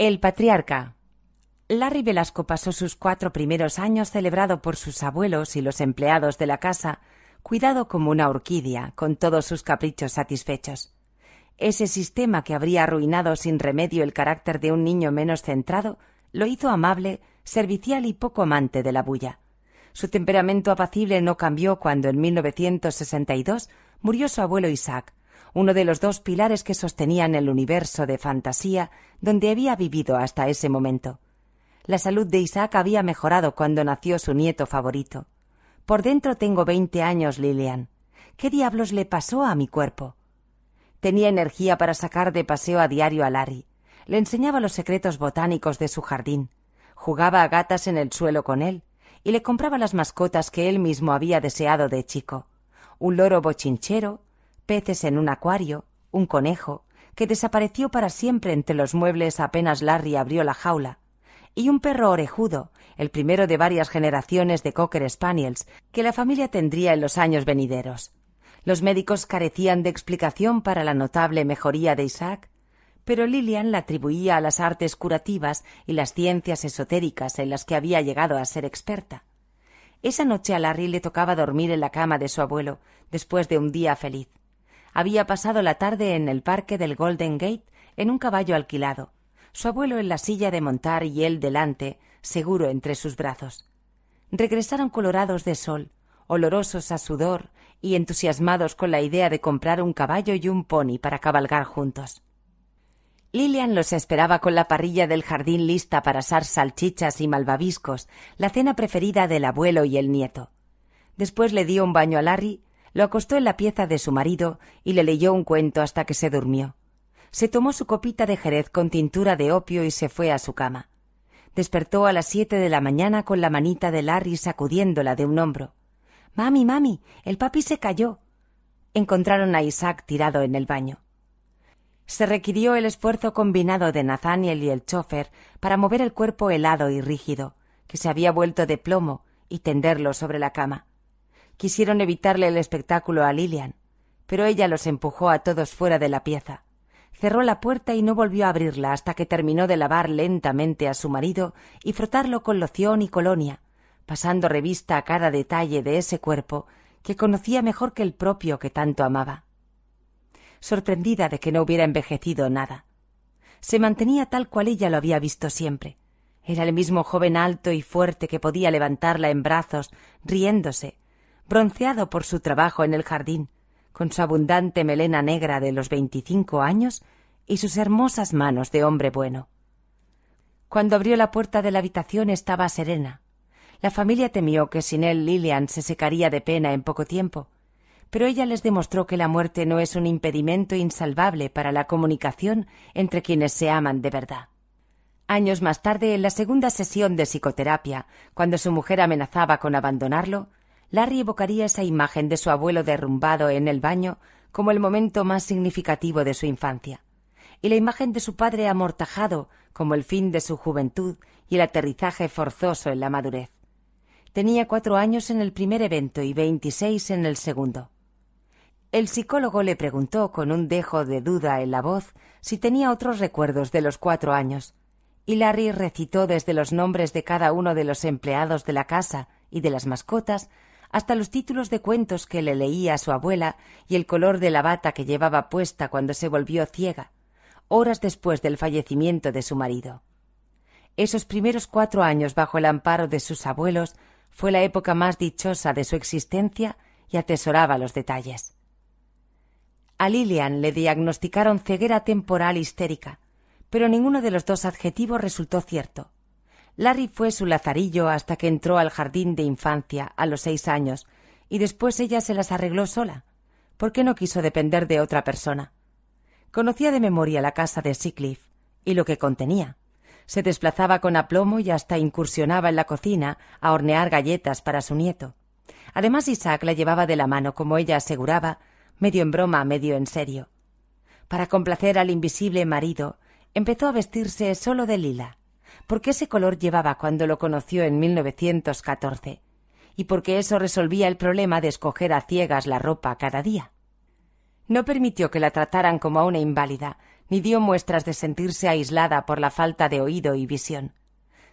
El patriarca. Larry Velasco pasó sus cuatro primeros años celebrado por sus abuelos y los empleados de la casa, cuidado como una orquídea, con todos sus caprichos satisfechos. Ese sistema que habría arruinado sin remedio el carácter de un niño menos centrado, lo hizo amable, servicial y poco amante de la bulla. Su temperamento apacible no cambió cuando en 1962 murió su abuelo Isaac, uno de los dos pilares que sostenían el universo de fantasía donde había vivido hasta ese momento. La salud de Isaac había mejorado cuando nació su nieto favorito. Por dentro tengo veinte años, Lilian. ¿Qué diablos le pasó a mi cuerpo? Tenía energía para sacar de paseo a diario a Larry. Le enseñaba los secretos botánicos de su jardín. Jugaba a gatas en el suelo con él y le compraba las mascotas que él mismo había deseado de chico. Un loro bochinchero, peces en un acuario, un conejo, que desapareció para siempre entre los muebles apenas Larry abrió la jaula, y un perro orejudo, el primero de varias generaciones de Cocker Spaniels que la familia tendría en los años venideros. Los médicos carecían de explicación para la notable mejoría de Isaac, pero Lillian la atribuía a las artes curativas y las ciencias esotéricas en las que había llegado a ser experta. Esa noche a Larry le tocaba dormir en la cama de su abuelo, después de un día feliz. Había pasado la tarde en el parque del Golden Gate en un caballo alquilado, su abuelo en la silla de montar y él delante, seguro entre sus brazos. Regresaron colorados de sol, olorosos a sudor y entusiasmados con la idea de comprar un caballo y un pony para cabalgar juntos. Lilian los esperaba con la parrilla del jardín lista para asar salchichas y malvaviscos, la cena preferida del abuelo y el nieto. Después le dio un baño a Larry lo acostó en la pieza de su marido y le leyó un cuento hasta que se durmió. Se tomó su copita de jerez con tintura de opio y se fue a su cama. Despertó a las siete de la mañana con la manita de Larry sacudiéndola de un hombro. Mami, mami, el papi se cayó. Encontraron a Isaac tirado en el baño. Se requirió el esfuerzo combinado de Nathaniel y el chofer para mover el cuerpo helado y rígido, que se había vuelto de plomo, y tenderlo sobre la cama. Quisieron evitarle el espectáculo a Lilian, pero ella los empujó a todos fuera de la pieza. Cerró la puerta y no volvió a abrirla hasta que terminó de lavar lentamente a su marido y frotarlo con loción y colonia, pasando revista a cada detalle de ese cuerpo que conocía mejor que el propio que tanto amaba. Sorprendida de que no hubiera envejecido nada. Se mantenía tal cual ella lo había visto siempre. Era el mismo joven alto y fuerte que podía levantarla en brazos, riéndose, bronceado por su trabajo en el jardín, con su abundante melena negra de los veinticinco años y sus hermosas manos de hombre bueno. Cuando abrió la puerta de la habitación estaba serena. La familia temió que sin él Lilian se secaría de pena en poco tiempo, pero ella les demostró que la muerte no es un impedimento insalvable para la comunicación entre quienes se aman de verdad. Años más tarde, en la segunda sesión de psicoterapia, cuando su mujer amenazaba con abandonarlo, Larry evocaría esa imagen de su abuelo derrumbado en el baño como el momento más significativo de su infancia, y la imagen de su padre amortajado como el fin de su juventud y el aterrizaje forzoso en la madurez. Tenía cuatro años en el primer evento y veintiséis en el segundo. El psicólogo le preguntó con un dejo de duda en la voz si tenía otros recuerdos de los cuatro años, y Larry recitó desde los nombres de cada uno de los empleados de la casa y de las mascotas hasta los títulos de cuentos que le leía a su abuela y el color de la bata que llevaba puesta cuando se volvió ciega, horas después del fallecimiento de su marido. Esos primeros cuatro años bajo el amparo de sus abuelos fue la época más dichosa de su existencia y atesoraba los detalles. A Lilian le diagnosticaron ceguera temporal histérica, pero ninguno de los dos adjetivos resultó cierto. Larry fue su lazarillo hasta que entró al jardín de infancia a los seis años, y después ella se las arregló sola, porque no quiso depender de otra persona. Conocía de memoria la casa de Seacliff y lo que contenía. Se desplazaba con aplomo y hasta incursionaba en la cocina a hornear galletas para su nieto. Además, Isaac la llevaba de la mano, como ella aseguraba, medio en broma, medio en serio. Para complacer al invisible marido, empezó a vestirse solo de lila, por qué ese color llevaba cuando lo conoció en 1914 y porque eso resolvía el problema de escoger a ciegas la ropa cada día. No permitió que la trataran como a una inválida, ni dio muestras de sentirse aislada por la falta de oído y visión.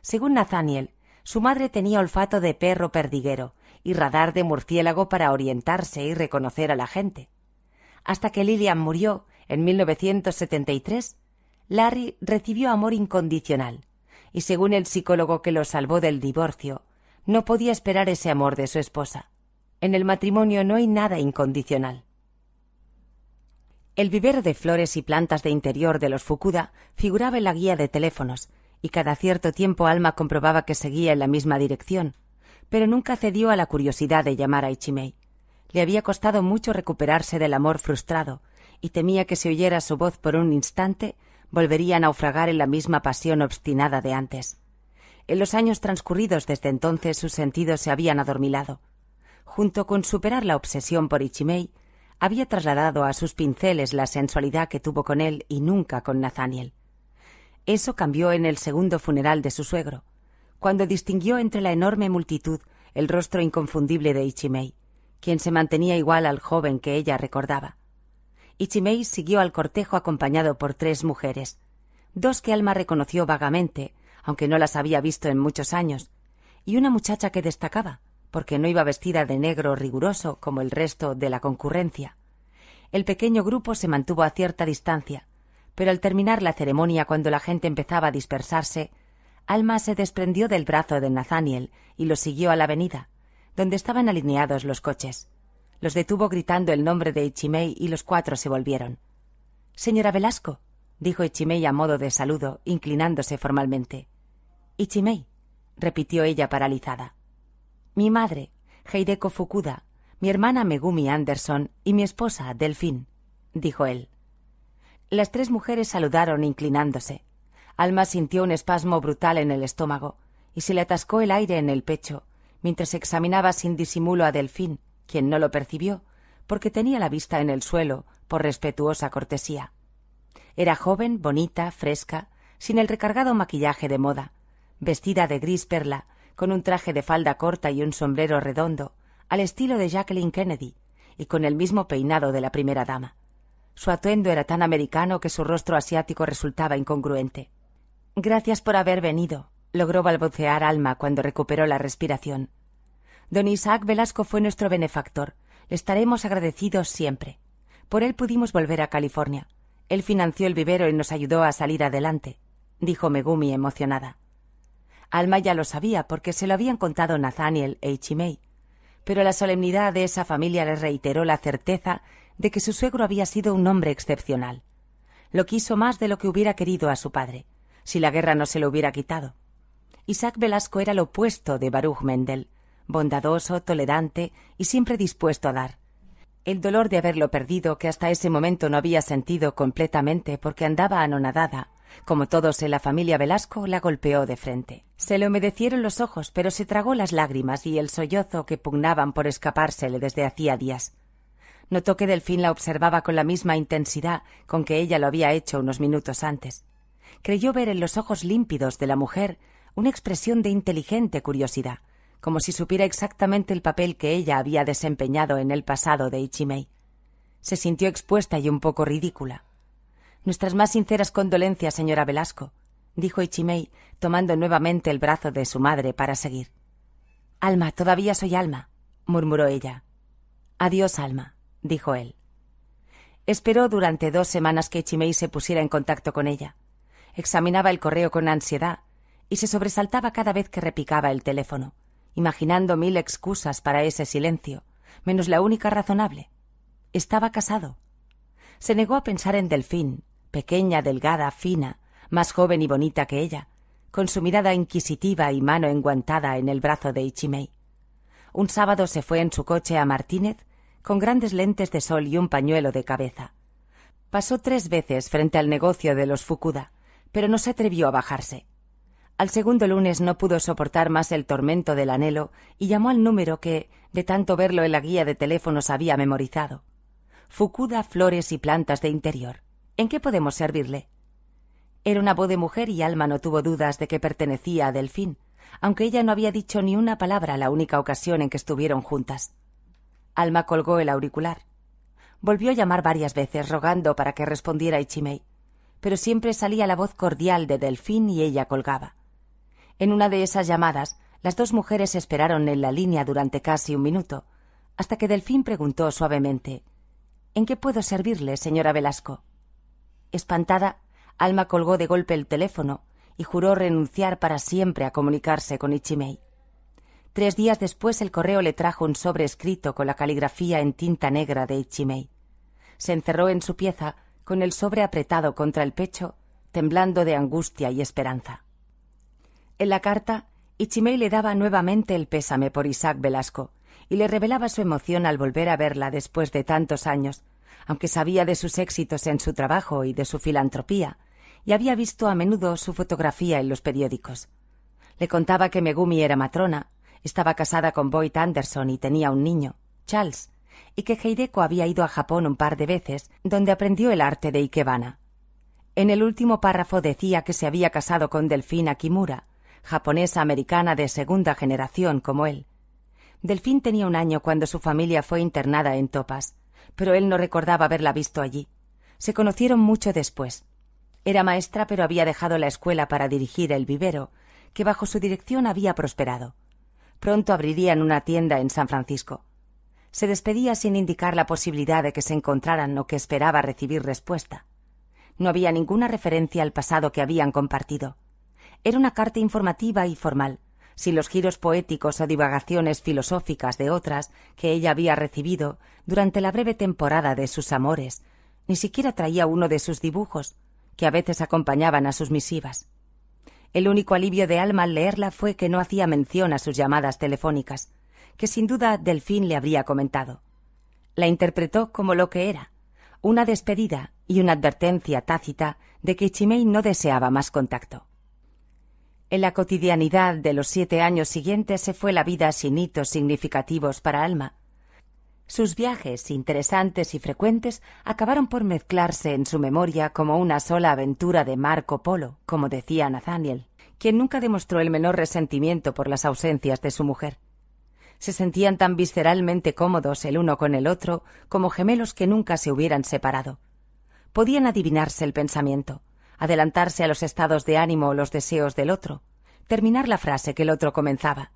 Según Nathaniel, su madre tenía olfato de perro perdiguero y radar de murciélago para orientarse y reconocer a la gente. Hasta que Lillian murió en 1973, Larry recibió amor incondicional, y según el psicólogo que lo salvó del divorcio, no podía esperar ese amor de su esposa. En el matrimonio no hay nada incondicional. El vivero de flores y plantas de interior de los Fukuda figuraba en la guía de teléfonos, y cada cierto tiempo Alma comprobaba que seguía en la misma dirección, pero nunca cedió a la curiosidad de llamar a Ichimei. Le había costado mucho recuperarse del amor frustrado, y temía que si oyera su voz por un instante volvería a naufragar en la misma pasión obstinada de antes. En los años transcurridos desde entonces sus sentidos se habían adormilado. Junto con superar la obsesión por Ichimei, había trasladado a sus pinceles la sensualidad que tuvo con él y nunca con Nathaniel. Eso cambió en el segundo funeral de su suegro, cuando distinguió entre la enorme multitud el rostro inconfundible de Ichimei, quien se mantenía igual al joven que ella recordaba. Ichimei siguió al cortejo acompañado por tres mujeres, dos que Alma reconoció vagamente, aunque no las había visto en muchos años, y una muchacha que destacaba, porque no iba vestida de negro riguroso como el resto de la concurrencia. El pequeño grupo se mantuvo a cierta distancia, pero al terminar la ceremonia cuando la gente empezaba a dispersarse, Alma se desprendió del brazo de Nathaniel y lo siguió a la avenida, donde estaban alineados los coches. Los detuvo gritando el nombre de Ichimei y los cuatro se volvieron. Señora Velasco, dijo Ichimei a modo de saludo, inclinándose formalmente. Ichimei, repitió ella paralizada. Mi madre, Heideko Fukuda, mi hermana Megumi Anderson y mi esposa, Delfín, dijo él. Las tres mujeres saludaron inclinándose. Alma sintió un espasmo brutal en el estómago y se le atascó el aire en el pecho mientras examinaba sin disimulo a Delfín, quien no lo percibió, porque tenía la vista en el suelo por respetuosa cortesía. Era joven, bonita, fresca, sin el recargado maquillaje de moda, vestida de gris perla, con un traje de falda corta y un sombrero redondo, al estilo de Jacqueline Kennedy, y con el mismo peinado de la primera dama. Su atuendo era tan americano que su rostro asiático resultaba incongruente. Gracias por haber venido, logró balbucear Alma cuando recuperó la respiración. Don Isaac Velasco fue nuestro benefactor. Le estaremos agradecidos siempre. Por él pudimos volver a California. Él financió el vivero y nos ayudó a salir adelante, dijo Megumi emocionada. Alma ya lo sabía porque se lo habían contado Nathaniel e Ichimei, pero la solemnidad de esa familia le reiteró la certeza de que su suegro había sido un hombre excepcional. Lo quiso más de lo que hubiera querido a su padre, si la guerra no se lo hubiera quitado. Isaac Velasco era lo opuesto de Baruch Mendel, bondadoso, tolerante y siempre dispuesto a dar. El dolor de haberlo perdido, que hasta ese momento no había sentido completamente porque andaba anonadada, como todos en la familia Velasco, la golpeó de frente. Se le humedecieron los ojos, pero se tragó las lágrimas y el sollozo que pugnaban por escapársele desde hacía días. Notó que Delfín la observaba con la misma intensidad con que ella lo había hecho unos minutos antes. Creyó ver en los ojos límpidos de la mujer una expresión de inteligente curiosidad, como si supiera exactamente el papel que ella había desempeñado en el pasado de Ichimei. Se sintió expuesta y un poco ridícula. Nuestras más sinceras condolencias, señora Velasco, dijo Ichimei, tomando nuevamente el brazo de su madre para seguir. Alma, todavía soy Alma, murmuró ella. Adiós, Alma, dijo él. Esperó durante dos semanas que Ichimei se pusiera en contacto con ella. Examinaba el correo con ansiedad y se sobresaltaba cada vez que repicaba el teléfono imaginando mil excusas para ese silencio, menos la única razonable. Estaba casado. Se negó a pensar en Delfín, pequeña, delgada, fina, más joven y bonita que ella, con su mirada inquisitiva y mano enguantada en el brazo de Ichimei. Un sábado se fue en su coche a Martínez con grandes lentes de sol y un pañuelo de cabeza. Pasó tres veces frente al negocio de los Fukuda, pero no se atrevió a bajarse. Al segundo lunes no pudo soportar más el tormento del anhelo y llamó al número que, de tanto verlo en la guía de teléfonos, había memorizado. Fukuda Flores y Plantas de Interior. ¿En qué podemos servirle? Era una voz de mujer y Alma no tuvo dudas de que pertenecía a Delfín, aunque ella no había dicho ni una palabra la única ocasión en que estuvieron juntas. Alma colgó el auricular. Volvió a llamar varias veces rogando para que respondiera Ichimei, pero siempre salía la voz cordial de Delfín y ella colgaba. En una de esas llamadas, las dos mujeres esperaron en la línea durante casi un minuto, hasta que Delfín preguntó suavemente ¿En qué puedo servirle, señora Velasco? Espantada, Alma colgó de golpe el teléfono y juró renunciar para siempre a comunicarse con Ichimei. Tres días después el correo le trajo un sobre escrito con la caligrafía en tinta negra de Ichimei. Se encerró en su pieza con el sobre apretado contra el pecho, temblando de angustia y esperanza. En la carta, Ichimei le daba nuevamente el pésame por Isaac Velasco y le revelaba su emoción al volver a verla después de tantos años, aunque sabía de sus éxitos en su trabajo y de su filantropía, y había visto a menudo su fotografía en los periódicos. Le contaba que Megumi era matrona, estaba casada con Boyd Anderson y tenía un niño, Charles, y que Heideko había ido a Japón un par de veces, donde aprendió el arte de Ikebana. En el último párrafo decía que se había casado con Delfina Kimura, japonesa americana de segunda generación como él. Delfín tenía un año cuando su familia fue internada en Topas, pero él no recordaba haberla visto allí. Se conocieron mucho después. Era maestra, pero había dejado la escuela para dirigir el vivero, que bajo su dirección había prosperado. Pronto abrirían una tienda en San Francisco. Se despedía sin indicar la posibilidad de que se encontraran o que esperaba recibir respuesta. No había ninguna referencia al pasado que habían compartido. Era una carta informativa y formal, sin los giros poéticos o divagaciones filosóficas de otras que ella había recibido durante la breve temporada de sus amores. Ni siquiera traía uno de sus dibujos, que a veces acompañaban a sus misivas. El único alivio de Alma al leerla fue que no hacía mención a sus llamadas telefónicas, que sin duda Delfín le habría comentado. La interpretó como lo que era, una despedida y una advertencia tácita de que Chimei no deseaba más contacto. En la cotidianidad de los siete años siguientes se fue la vida sin hitos significativos para Alma, sus viajes, interesantes y frecuentes, acabaron por mezclarse en su memoria como una sola aventura de Marco Polo, como decía Nathaniel, quien nunca demostró el menor resentimiento por las ausencias de su mujer. Se sentían tan visceralmente cómodos el uno con el otro como gemelos que nunca se hubieran separado. Podían adivinarse el pensamiento, adelantarse a los estados de ánimo o los deseos del otro, terminar la frase que el otro comenzaba,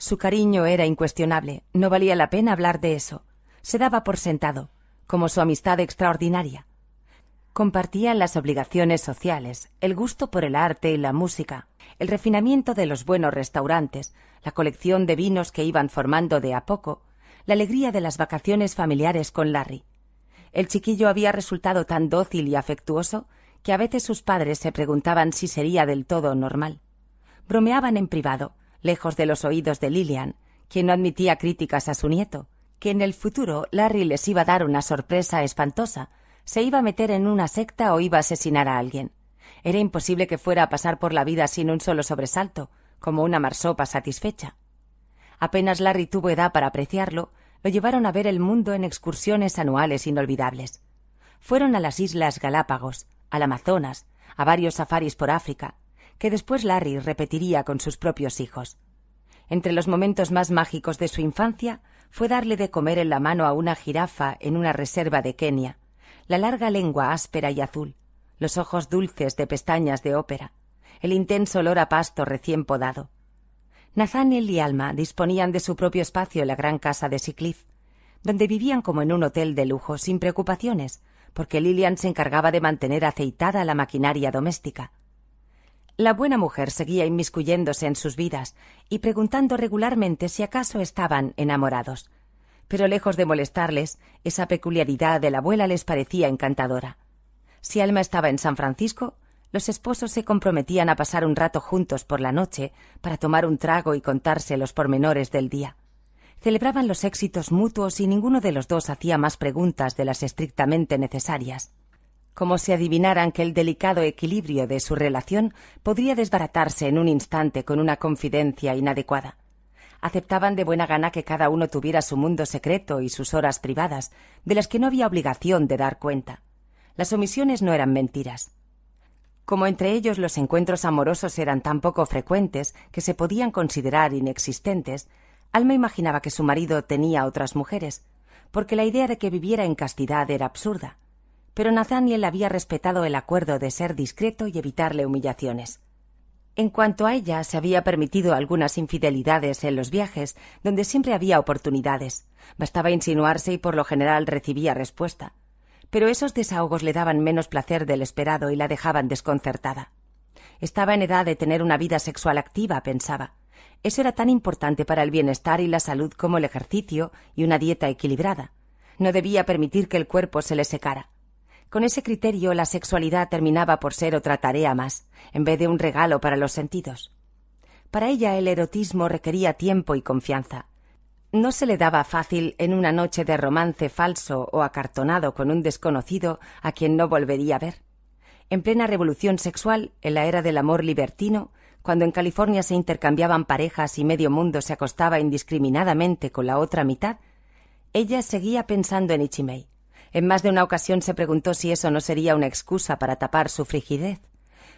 su cariño era incuestionable, no valía la pena hablar de eso. Se daba por sentado, como su amistad extraordinaria. Compartían las obligaciones sociales, el gusto por el arte y la música, el refinamiento de los buenos restaurantes, la colección de vinos que iban formando de a poco, la alegría de las vacaciones familiares con Larry. El chiquillo había resultado tan dócil y afectuoso que a veces sus padres se preguntaban si sería del todo normal. Bromeaban en privado, lejos de los oídos de Lilian, quien no admitía críticas a su nieto, que en el futuro Larry les iba a dar una sorpresa espantosa, se iba a meter en una secta o iba a asesinar a alguien. Era imposible que fuera a pasar por la vida sin un solo sobresalto, como una marsopa satisfecha. Apenas Larry tuvo edad para apreciarlo, lo llevaron a ver el mundo en excursiones anuales inolvidables. Fueron a las Islas Galápagos, al Amazonas, a varios safaris por África, que después Larry repetiría con sus propios hijos. Entre los momentos más mágicos de su infancia fue darle de comer en la mano a una jirafa en una reserva de Kenia, la larga lengua áspera y azul, los ojos dulces de pestañas de ópera, el intenso olor a pasto recién podado. Nathaniel y Alma disponían de su propio espacio en la gran casa de Siclif, donde vivían como en un hotel de lujo sin preocupaciones, porque Lilian se encargaba de mantener aceitada la maquinaria doméstica. La buena mujer seguía inmiscuyéndose en sus vidas y preguntando regularmente si acaso estaban enamorados. Pero lejos de molestarles, esa peculiaridad de la abuela les parecía encantadora. Si Alma estaba en San Francisco, los esposos se comprometían a pasar un rato juntos por la noche para tomar un trago y contarse los pormenores del día. Celebraban los éxitos mutuos y ninguno de los dos hacía más preguntas de las estrictamente necesarias como si adivinaran que el delicado equilibrio de su relación podría desbaratarse en un instante con una confidencia inadecuada. Aceptaban de buena gana que cada uno tuviera su mundo secreto y sus horas privadas, de las que no había obligación de dar cuenta. Las omisiones no eran mentiras. Como entre ellos los encuentros amorosos eran tan poco frecuentes que se podían considerar inexistentes, Alma imaginaba que su marido tenía otras mujeres, porque la idea de que viviera en castidad era absurda pero Nathaniel había respetado el acuerdo de ser discreto y evitarle humillaciones. En cuanto a ella, se había permitido algunas infidelidades en los viajes, donde siempre había oportunidades. Bastaba insinuarse y por lo general recibía respuesta. Pero esos desahogos le daban menos placer del esperado y la dejaban desconcertada. Estaba en edad de tener una vida sexual activa, pensaba. Eso era tan importante para el bienestar y la salud como el ejercicio y una dieta equilibrada. No debía permitir que el cuerpo se le secara. Con ese criterio la sexualidad terminaba por ser otra tarea más, en vez de un regalo para los sentidos. Para ella el erotismo requería tiempo y confianza. No se le daba fácil en una noche de romance falso o acartonado con un desconocido a quien no volvería a ver. En plena revolución sexual, en la era del amor libertino, cuando en California se intercambiaban parejas y medio mundo se acostaba indiscriminadamente con la otra mitad, ella seguía pensando en Ichimei. En más de una ocasión se preguntó si eso no sería una excusa para tapar su frigidez.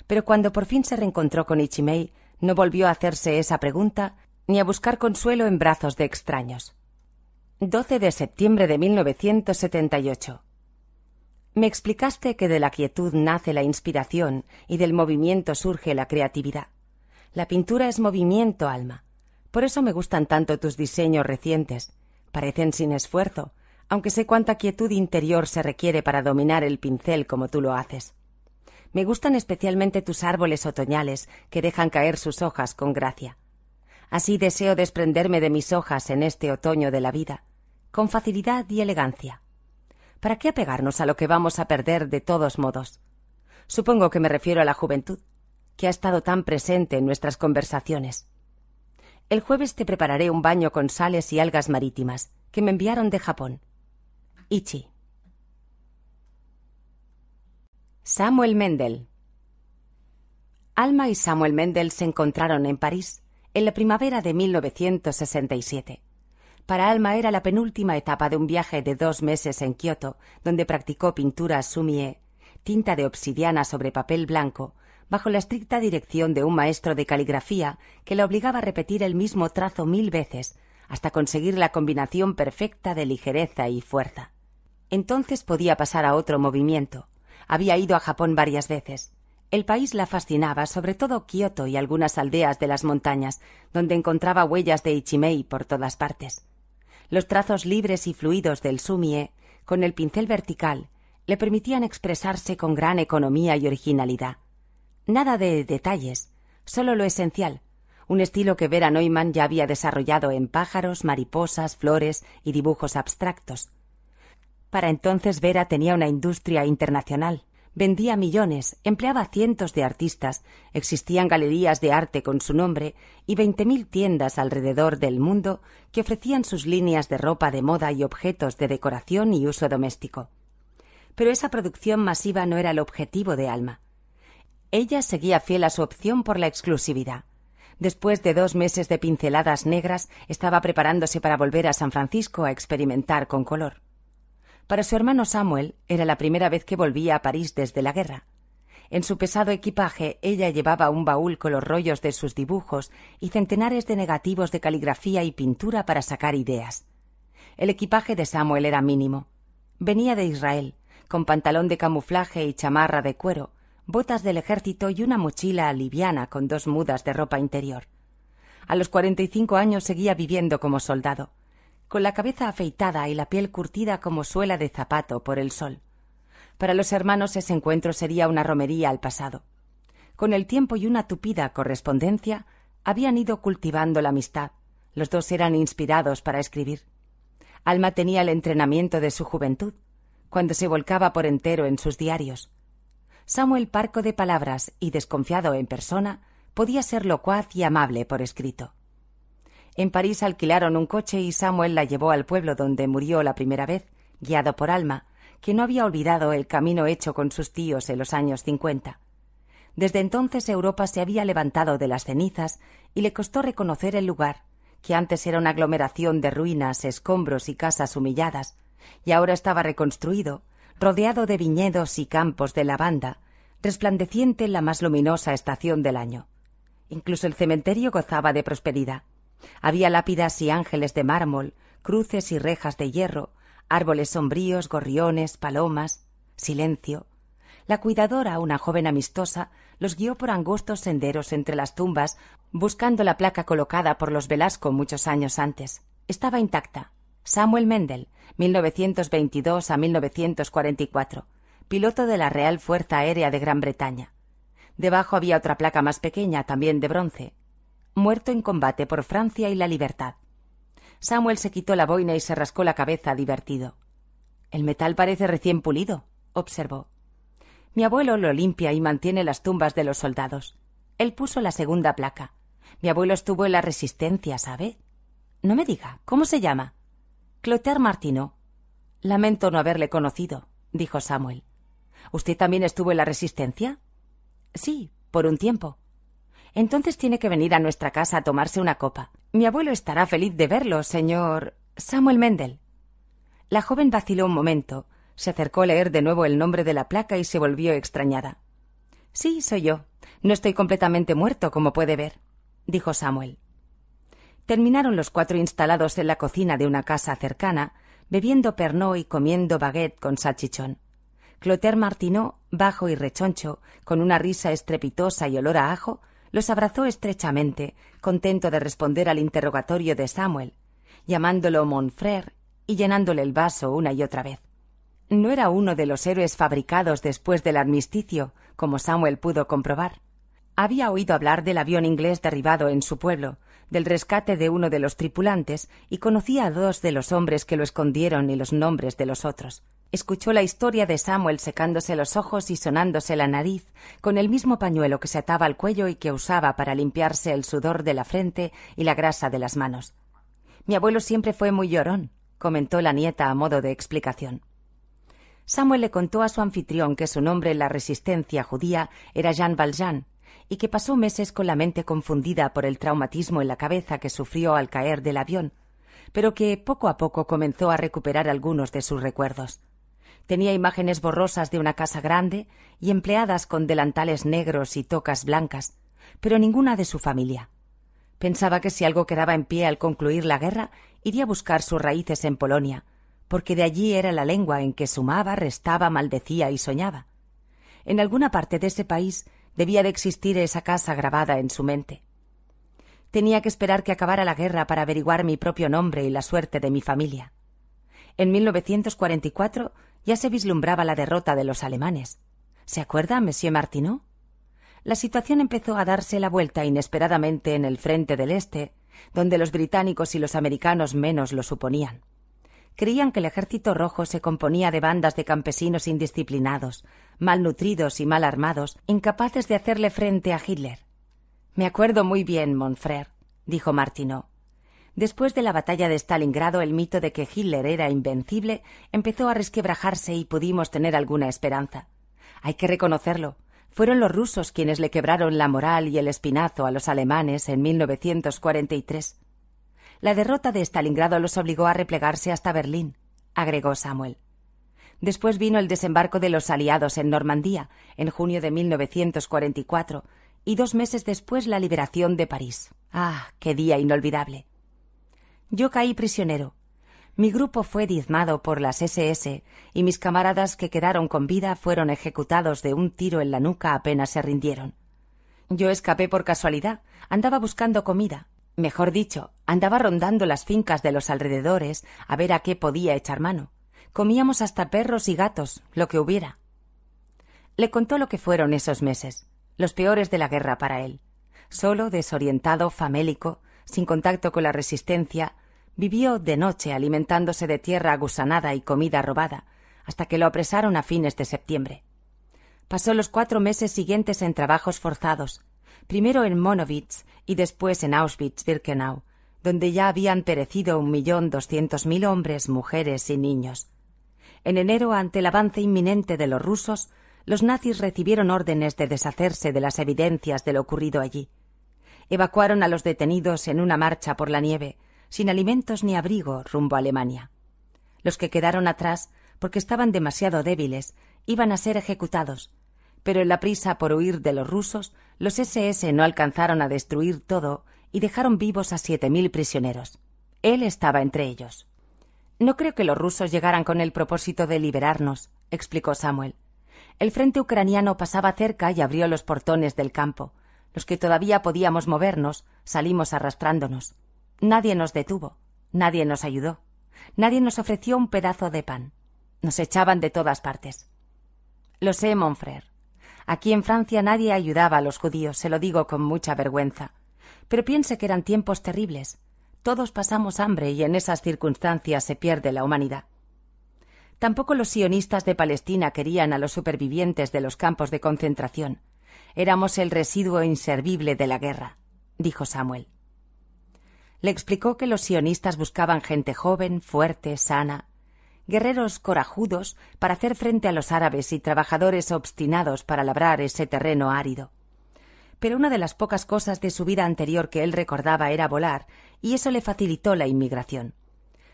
Pero cuando por fin se reencontró con Ichimei, no volvió a hacerse esa pregunta ni a buscar consuelo en brazos de extraños. 12 de septiembre de 1978. Me explicaste que de la quietud nace la inspiración y del movimiento surge la creatividad. La pintura es movimiento, alma. Por eso me gustan tanto tus diseños recientes. Parecen sin esfuerzo, aunque sé cuánta quietud interior se requiere para dominar el pincel como tú lo haces. Me gustan especialmente tus árboles otoñales que dejan caer sus hojas con gracia. Así deseo desprenderme de mis hojas en este otoño de la vida, con facilidad y elegancia. ¿Para qué apegarnos a lo que vamos a perder de todos modos? Supongo que me refiero a la juventud, que ha estado tan presente en nuestras conversaciones. El jueves te prepararé un baño con sales y algas marítimas, que me enviaron de Japón. Ichi. Samuel Mendel. Alma y Samuel Mendel se encontraron en París en la primavera de 1967. Para Alma era la penúltima etapa de un viaje de dos meses en Kioto, donde practicó pintura sumie, tinta de obsidiana sobre papel blanco, bajo la estricta dirección de un maestro de caligrafía que la obligaba a repetir el mismo trazo mil veces hasta conseguir la combinación perfecta de ligereza y fuerza. Entonces podía pasar a otro movimiento. Había ido a Japón varias veces. El país la fascinaba, sobre todo Kioto y algunas aldeas de las montañas, donde encontraba huellas de Ichimei por todas partes. Los trazos libres y fluidos del sumie, con el pincel vertical, le permitían expresarse con gran economía y originalidad. Nada de detalles, solo lo esencial, un estilo que Vera Neumann ya había desarrollado en pájaros, mariposas, flores y dibujos abstractos. Para entonces Vera tenía una industria internacional. Vendía millones, empleaba cientos de artistas, existían galerías de arte con su nombre y veinte mil tiendas alrededor del mundo que ofrecían sus líneas de ropa de moda y objetos de decoración y uso doméstico. Pero esa producción masiva no era el objetivo de Alma. Ella seguía fiel a su opción por la exclusividad. Después de dos meses de pinceladas negras, estaba preparándose para volver a San Francisco a experimentar con color. Para su hermano Samuel era la primera vez que volvía a París desde la guerra. En su pesado equipaje ella llevaba un baúl con los rollos de sus dibujos y centenares de negativos de caligrafía y pintura para sacar ideas. El equipaje de Samuel era mínimo. Venía de Israel, con pantalón de camuflaje y chamarra de cuero, botas del ejército y una mochila liviana con dos mudas de ropa interior. A los cuarenta y cinco años seguía viviendo como soldado con la cabeza afeitada y la piel curtida como suela de zapato por el sol. Para los hermanos ese encuentro sería una romería al pasado. Con el tiempo y una tupida correspondencia habían ido cultivando la amistad. Los dos eran inspirados para escribir. Alma tenía el entrenamiento de su juventud, cuando se volcaba por entero en sus diarios. Samuel, parco de palabras y desconfiado en persona, podía ser locuaz y amable por escrito. En París alquilaron un coche y Samuel la llevó al pueblo donde murió la primera vez, guiado por Alma, que no había olvidado el camino hecho con sus tíos en los años cincuenta. Desde entonces Europa se había levantado de las cenizas y le costó reconocer el lugar, que antes era una aglomeración de ruinas, escombros y casas humilladas, y ahora estaba reconstruido, rodeado de viñedos y campos de lavanda, resplandeciente en la más luminosa estación del año. Incluso el cementerio gozaba de prosperidad. Había lápidas y ángeles de mármol, cruces y rejas de hierro, árboles sombríos, gorriones, palomas. silencio. La cuidadora, una joven amistosa, los guió por angostos senderos entre las tumbas, buscando la placa colocada por los Velasco muchos años antes. Estaba intacta. Samuel Mendel, 1922 a 1944, piloto de la Real Fuerza Aérea de Gran Bretaña. Debajo había otra placa más pequeña, también de bronce. Muerto en combate por Francia y la libertad. Samuel se quitó la boina y se rascó la cabeza divertido. El metal parece recién pulido, observó. Mi abuelo lo limpia y mantiene las tumbas de los soldados. Él puso la segunda placa. Mi abuelo estuvo en la Resistencia, ¿sabe? No me diga, ¿cómo se llama? Clotaire Martineau. Lamento no haberle conocido, dijo Samuel. ¿Usted también estuvo en la Resistencia? Sí, por un tiempo. Entonces tiene que venir a nuestra casa a tomarse una copa. Mi abuelo estará feliz de verlo, señor Samuel Mendel. La joven vaciló un momento, se acercó a leer de nuevo el nombre de la placa y se volvió extrañada. Sí, soy yo. No estoy completamente muerto, como puede ver, dijo Samuel. Terminaron los cuatro instalados en la cocina de una casa cercana, bebiendo pernod y comiendo baguette con salchichón. Clotaire Martineau, bajo y rechoncho, con una risa estrepitosa y olor a ajo, los abrazó estrechamente, contento de responder al interrogatorio de Samuel, llamándolo Monfrère y llenándole el vaso una y otra vez. No era uno de los héroes fabricados después del armisticio, como Samuel pudo comprobar. Había oído hablar del avión inglés derribado en su pueblo, del rescate de uno de los tripulantes y conocía a dos de los hombres que lo escondieron y los nombres de los otros. Escuchó la historia de Samuel secándose los ojos y sonándose la nariz con el mismo pañuelo que se ataba al cuello y que usaba para limpiarse el sudor de la frente y la grasa de las manos. Mi abuelo siempre fue muy llorón, comentó la nieta a modo de explicación. Samuel le contó a su anfitrión que su nombre en la resistencia judía era Jean Valjean y que pasó meses con la mente confundida por el traumatismo en la cabeza que sufrió al caer del avión, pero que poco a poco comenzó a recuperar algunos de sus recuerdos. Tenía imágenes borrosas de una casa grande y empleadas con delantales negros y tocas blancas, pero ninguna de su familia. Pensaba que si algo quedaba en pie al concluir la guerra, iría a buscar sus raíces en Polonia, porque de allí era la lengua en que sumaba, restaba, maldecía y soñaba. En alguna parte de ese país Debía de existir esa casa grabada en su mente. Tenía que esperar que acabara la guerra para averiguar mi propio nombre y la suerte de mi familia. En 1944 ya se vislumbraba la derrota de los alemanes. ¿Se acuerda, Monsieur Martineau? La situación empezó a darse la vuelta inesperadamente en el frente del Este, donde los británicos y los americanos menos lo suponían creían que el ejército rojo se componía de bandas de campesinos indisciplinados, malnutridos y mal armados, incapaces de hacerle frente a Hitler. Me acuerdo muy bien, Monfrère, dijo Martineau. Después de la batalla de Stalingrado, el mito de que Hitler era invencible empezó a resquebrajarse y pudimos tener alguna esperanza. Hay que reconocerlo. Fueron los rusos quienes le quebraron la moral y el espinazo a los alemanes en 1943. La derrota de Stalingrado los obligó a replegarse hasta Berlín, agregó Samuel. Después vino el desembarco de los aliados en Normandía, en junio de 1944, y dos meses después la liberación de París. ¡Ah, qué día inolvidable! Yo caí prisionero. Mi grupo fue diezmado por las SS y mis camaradas que quedaron con vida fueron ejecutados de un tiro en la nuca apenas se rindieron. Yo escapé por casualidad, andaba buscando comida, Mejor dicho, andaba rondando las fincas de los alrededores a ver a qué podía echar mano. Comíamos hasta perros y gatos, lo que hubiera. Le contó lo que fueron esos meses, los peores de la guerra para él. Solo, desorientado, famélico, sin contacto con la resistencia, vivió de noche alimentándose de tierra agusanada y comida robada, hasta que lo apresaron a fines de septiembre. Pasó los cuatro meses siguientes en trabajos forzados, primero en Monowitz y después en Auschwitz-Birkenau, donde ya habían perecido un millón doscientos mil hombres, mujeres y niños. En enero, ante el avance inminente de los rusos, los nazis recibieron órdenes de deshacerse de las evidencias de lo ocurrido allí. Evacuaron a los detenidos en una marcha por la nieve, sin alimentos ni abrigo, rumbo a Alemania. Los que quedaron atrás, porque estaban demasiado débiles, iban a ser ejecutados, pero en la prisa por huir de los rusos, los SS no alcanzaron a destruir todo y dejaron vivos a siete mil prisioneros. Él estaba entre ellos. No creo que los rusos llegaran con el propósito de liberarnos, explicó Samuel. El frente ucraniano pasaba cerca y abrió los portones del campo. Los que todavía podíamos movernos salimos arrastrándonos. Nadie nos detuvo, nadie nos ayudó, nadie nos ofreció un pedazo de pan. Nos echaban de todas partes. Lo sé, Monfrère. Aquí en Francia nadie ayudaba a los judíos, se lo digo con mucha vergüenza. Pero piense que eran tiempos terribles. Todos pasamos hambre y en esas circunstancias se pierde la humanidad. Tampoco los sionistas de Palestina querían a los supervivientes de los campos de concentración. Éramos el residuo inservible de la guerra, dijo Samuel. Le explicó que los sionistas buscaban gente joven, fuerte, sana, guerreros corajudos para hacer frente a los árabes y trabajadores obstinados para labrar ese terreno árido. Pero una de las pocas cosas de su vida anterior que él recordaba era volar, y eso le facilitó la inmigración.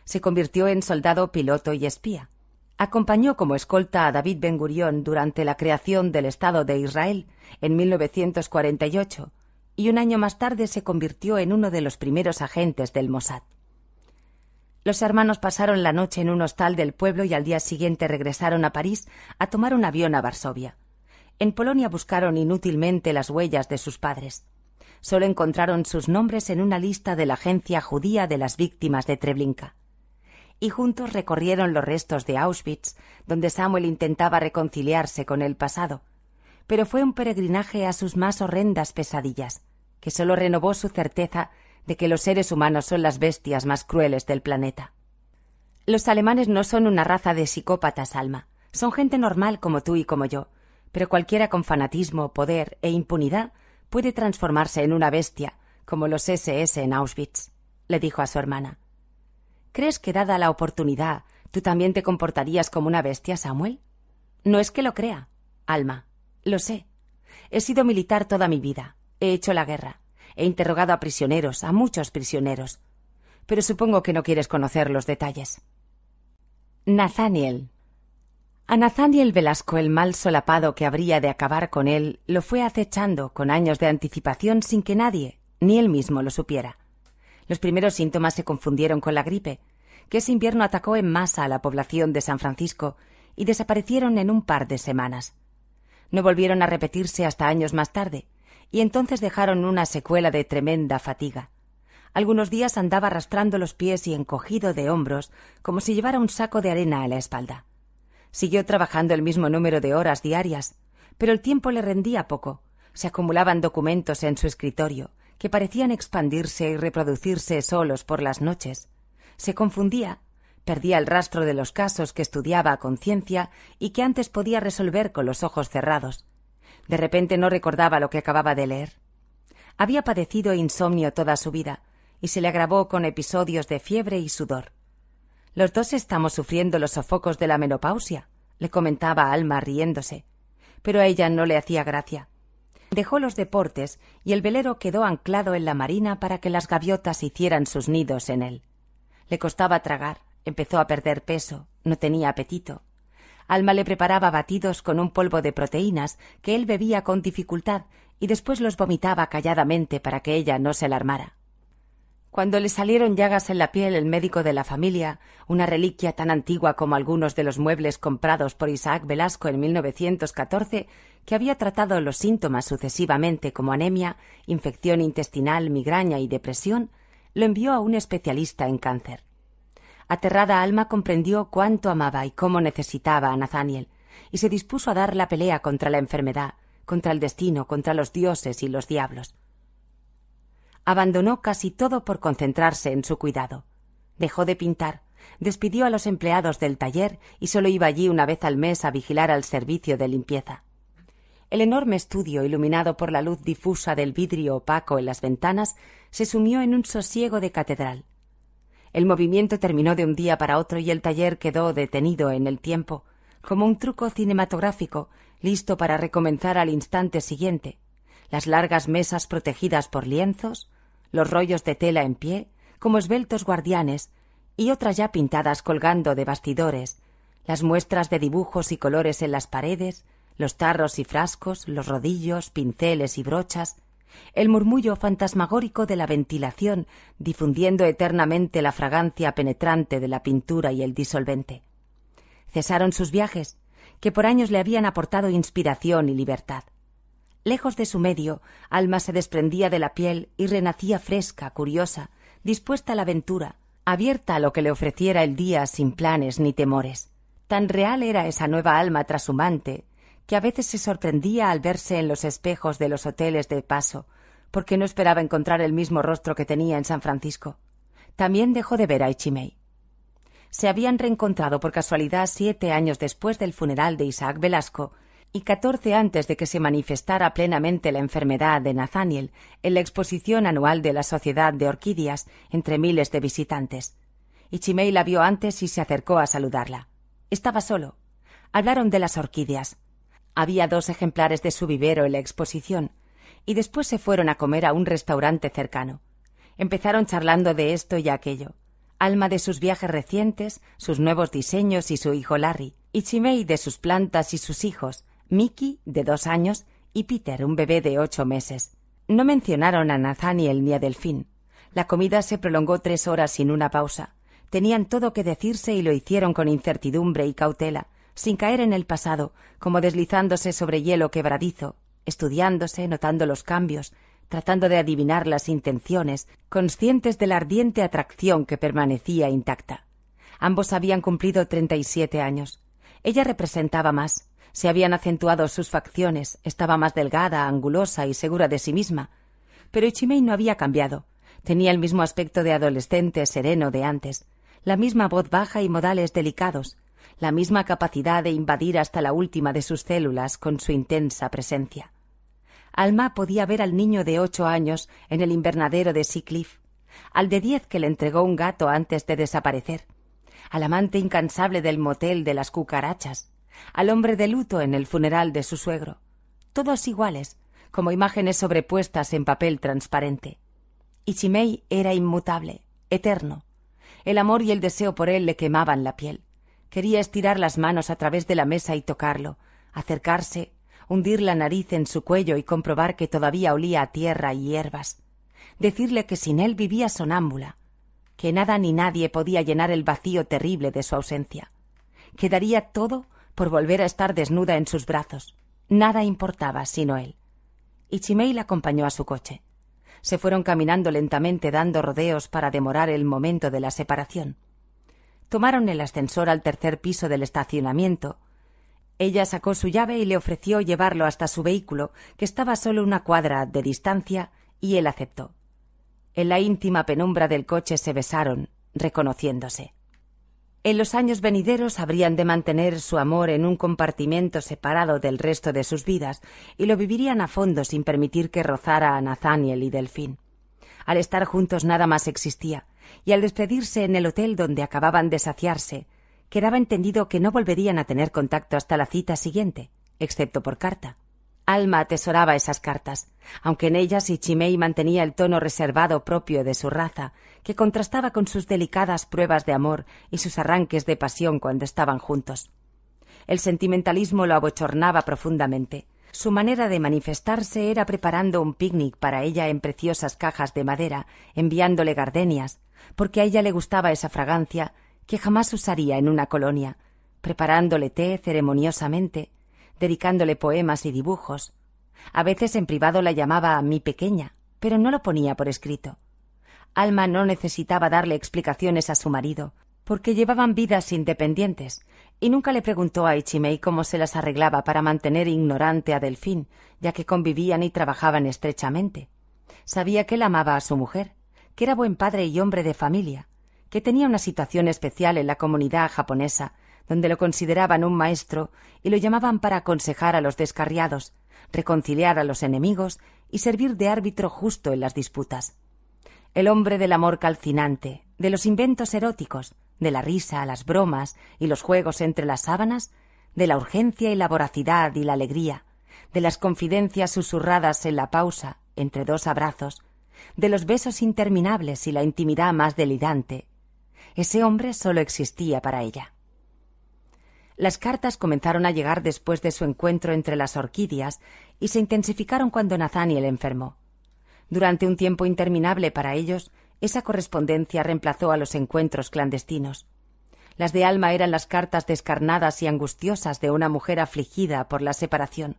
Se convirtió en soldado, piloto y espía. Acompañó como escolta a David Ben Gurión durante la creación del Estado de Israel en 1948 y un año más tarde se convirtió en uno de los primeros agentes del Mossad. Los hermanos pasaron la noche en un hostal del pueblo y al día siguiente regresaron a París a tomar un avión a Varsovia. En Polonia buscaron inútilmente las huellas de sus padres. Solo encontraron sus nombres en una lista de la Agencia Judía de las Víctimas de Treblinka. Y juntos recorrieron los restos de Auschwitz, donde Samuel intentaba reconciliarse con el pasado. Pero fue un peregrinaje a sus más horrendas pesadillas que sólo renovó su certeza de que los seres humanos son las bestias más crueles del planeta. Los alemanes no son una raza de psicópatas, Alma. Son gente normal como tú y como yo. Pero cualquiera con fanatismo, poder e impunidad puede transformarse en una bestia, como los SS en Auschwitz, le dijo a su hermana. ¿Crees que dada la oportunidad tú también te comportarías como una bestia, Samuel? No es que lo crea, Alma. Lo sé. He sido militar toda mi vida. He hecho la guerra. He interrogado a prisioneros, a muchos prisioneros. Pero supongo que no quieres conocer los detalles. Nathaniel. A Nathaniel Velasco el mal solapado que habría de acabar con él lo fue acechando con años de anticipación sin que nadie, ni él mismo, lo supiera. Los primeros síntomas se confundieron con la gripe, que ese invierno atacó en masa a la población de San Francisco y desaparecieron en un par de semanas. No volvieron a repetirse hasta años más tarde, y entonces dejaron una secuela de tremenda fatiga. Algunos días andaba arrastrando los pies y encogido de hombros, como si llevara un saco de arena a la espalda. Siguió trabajando el mismo número de horas diarias, pero el tiempo le rendía poco. Se acumulaban documentos en su escritorio, que parecían expandirse y reproducirse solos por las noches. Se confundía, perdía el rastro de los casos que estudiaba a conciencia y que antes podía resolver con los ojos cerrados. De repente no recordaba lo que acababa de leer. Había padecido insomnio toda su vida, y se le agravó con episodios de fiebre y sudor. Los dos estamos sufriendo los sofocos de la menopausia, le comentaba Alma riéndose, pero a ella no le hacía gracia. Dejó los deportes y el velero quedó anclado en la marina para que las gaviotas hicieran sus nidos en él. Le costaba tragar, empezó a perder peso, no tenía apetito. Alma le preparaba batidos con un polvo de proteínas que él bebía con dificultad y después los vomitaba calladamente para que ella no se alarmara. Cuando le salieron llagas en la piel el médico de la familia, una reliquia tan antigua como algunos de los muebles comprados por Isaac Velasco en 1914, que había tratado los síntomas sucesivamente como anemia, infección intestinal, migraña y depresión, lo envió a un especialista en cáncer. Aterrada Alma comprendió cuánto amaba y cómo necesitaba a Nathaniel, y se dispuso a dar la pelea contra la enfermedad, contra el destino, contra los dioses y los diablos. Abandonó casi todo por concentrarse en su cuidado. Dejó de pintar, despidió a los empleados del taller y solo iba allí una vez al mes a vigilar al servicio de limpieza. El enorme estudio, iluminado por la luz difusa del vidrio opaco en las ventanas, se sumió en un sosiego de catedral. El movimiento terminó de un día para otro y el taller quedó detenido en el tiempo, como un truco cinematográfico, listo para recomenzar al instante siguiente. Las largas mesas protegidas por lienzos, los rollos de tela en pie, como esbeltos guardianes, y otras ya pintadas colgando de bastidores, las muestras de dibujos y colores en las paredes, los tarros y frascos, los rodillos, pinceles y brochas, el murmullo fantasmagórico de la ventilación difundiendo eternamente la fragancia penetrante de la pintura y el disolvente. Cesaron sus viajes, que por años le habían aportado inspiración y libertad. Lejos de su medio, Alma se desprendía de la piel y renacía fresca, curiosa, dispuesta a la aventura, abierta a lo que le ofreciera el día sin planes ni temores. Tan real era esa nueva alma trashumante que a veces se sorprendía al verse en los espejos de los hoteles de paso, porque no esperaba encontrar el mismo rostro que tenía en San Francisco. También dejó de ver a Ichimei. Se habían reencontrado por casualidad siete años después del funeral de Isaac Velasco y catorce antes de que se manifestara plenamente la enfermedad de Nathaniel en la exposición anual de la Sociedad de Orquídeas entre miles de visitantes. Ichimei la vio antes y se acercó a saludarla. Estaba solo. Hablaron de las orquídeas. Había dos ejemplares de su vivero en la exposición, y después se fueron a comer a un restaurante cercano. Empezaron charlando de esto y aquello. Alma de sus viajes recientes, sus nuevos diseños y su hijo Larry, y Chimei de sus plantas y sus hijos, Mickey, de dos años, y Peter, un bebé de ocho meses. No mencionaron a Nathaniel ni a Delfín. La comida se prolongó tres horas sin una pausa. Tenían todo que decirse y lo hicieron con incertidumbre y cautela, sin caer en el pasado, como deslizándose sobre hielo quebradizo, estudiándose, notando los cambios, tratando de adivinar las intenciones, conscientes de la ardiente atracción que permanecía intacta. Ambos habían cumplido treinta y siete años. Ella representaba más, se habían acentuado sus facciones, estaba más delgada, angulosa y segura de sí misma. Pero Ichimei no había cambiado. Tenía el mismo aspecto de adolescente sereno de antes, la misma voz baja y modales delicados, la misma capacidad de invadir hasta la última de sus células con su intensa presencia. Alma podía ver al niño de ocho años en el invernadero de Seacliff, al de diez que le entregó un gato antes de desaparecer, al amante incansable del motel de las cucarachas, al hombre de luto en el funeral de su suegro, todos iguales, como imágenes sobrepuestas en papel transparente. Y Chimei era inmutable, eterno. El amor y el deseo por él le quemaban la piel. Quería estirar las manos a través de la mesa y tocarlo, acercarse, hundir la nariz en su cuello y comprobar que todavía olía a tierra y hierbas. Decirle que sin él vivía sonámbula, que nada ni nadie podía llenar el vacío terrible de su ausencia. Quedaría todo por volver a estar desnuda en sus brazos. Nada importaba sino él. Y Chimei la acompañó a su coche. Se fueron caminando lentamente dando rodeos para demorar el momento de la separación. Tomaron el ascensor al tercer piso del estacionamiento. Ella sacó su llave y le ofreció llevarlo hasta su vehículo, que estaba solo una cuadra de distancia, y él aceptó. En la íntima penumbra del coche se besaron, reconociéndose. En los años venideros habrían de mantener su amor en un compartimento separado del resto de sus vidas, y lo vivirían a fondo sin permitir que rozara a Nathaniel y Delfín. Al estar juntos nada más existía, y al despedirse en el hotel donde acababan de saciarse, quedaba entendido que no volverían a tener contacto hasta la cita siguiente, excepto por carta. Alma atesoraba esas cartas, aunque en ellas Ichimei mantenía el tono reservado propio de su raza, que contrastaba con sus delicadas pruebas de amor y sus arranques de pasión cuando estaban juntos. El sentimentalismo lo abochornaba profundamente, su manera de manifestarse era preparando un picnic para ella en preciosas cajas de madera, enviándole gardenias, porque a ella le gustaba esa fragancia que jamás usaría en una colonia, preparándole té ceremoniosamente, dedicándole poemas y dibujos. A veces en privado la llamaba mi pequeña, pero no lo ponía por escrito. Alma no necesitaba darle explicaciones a su marido, porque llevaban vidas independientes, y nunca le preguntó a Ichimei cómo se las arreglaba para mantener ignorante a Delfín, ya que convivían y trabajaban estrechamente. Sabía que él amaba a su mujer, que era buen padre y hombre de familia, que tenía una situación especial en la comunidad japonesa, donde lo consideraban un maestro y lo llamaban para aconsejar a los descarriados, reconciliar a los enemigos y servir de árbitro justo en las disputas. El hombre del amor calcinante, de los inventos eróticos, de la risa, las bromas y los juegos entre las sábanas, de la urgencia y la voracidad y la alegría, de las confidencias susurradas en la pausa entre dos abrazos, de los besos interminables y la intimidad más delirante. Ese hombre solo existía para ella. Las cartas comenzaron a llegar después de su encuentro entre las orquídeas y se intensificaron cuando Nathaniel enfermó. Durante un tiempo interminable para ellos, esa correspondencia reemplazó a los encuentros clandestinos. Las de Alma eran las cartas descarnadas y angustiosas de una mujer afligida por la separación.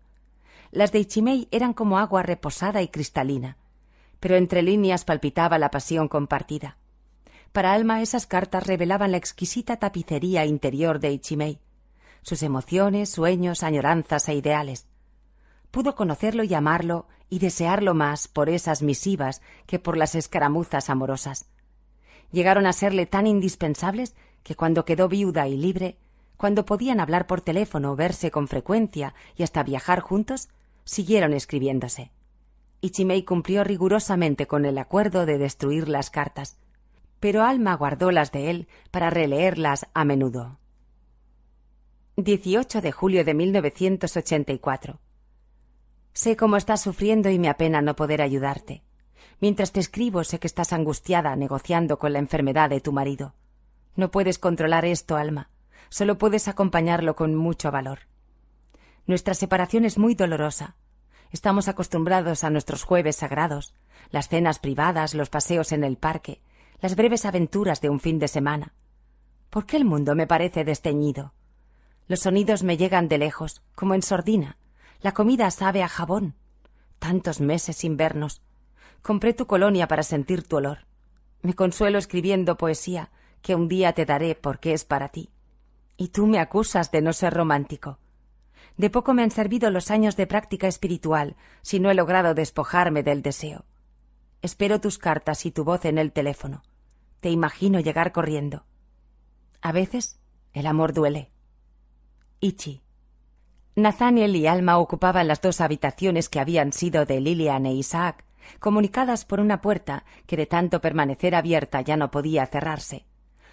Las de Ichimei eran como agua reposada y cristalina, pero entre líneas palpitaba la pasión compartida. Para Alma esas cartas revelaban la exquisita tapicería interior de Ichimei, sus emociones, sueños, añoranzas e ideales. Pudo conocerlo y amarlo y desearlo más por esas misivas que por las escaramuzas amorosas. Llegaron a serle tan indispensables que cuando quedó viuda y libre, cuando podían hablar por teléfono, verse con frecuencia y hasta viajar juntos, siguieron escribiéndose. Ichimei cumplió rigurosamente con el acuerdo de destruir las cartas, pero Alma guardó las de él para releerlas a menudo. 18 de julio de 1984. Sé cómo estás sufriendo y me apena no poder ayudarte. Mientras te escribo sé que estás angustiada negociando con la enfermedad de tu marido. No puedes controlar esto, Alma. Solo puedes acompañarlo con mucho valor. Nuestra separación es muy dolorosa. Estamos acostumbrados a nuestros jueves sagrados, las cenas privadas, los paseos en el parque, las breves aventuras de un fin de semana. ¿Por qué el mundo me parece desteñido? Los sonidos me llegan de lejos, como en sordina. La comida sabe a jabón. Tantos meses sin vernos. Compré tu colonia para sentir tu olor. Me consuelo escribiendo poesía que un día te daré porque es para ti. Y tú me acusas de no ser romántico. De poco me han servido los años de práctica espiritual si no he logrado despojarme del deseo. Espero tus cartas y tu voz en el teléfono. Te imagino llegar corriendo. A veces el amor duele. Ichi. Nathaniel y Alma ocupaban las dos habitaciones que habían sido de Lilian e Isaac, comunicadas por una puerta que de tanto permanecer abierta ya no podía cerrarse.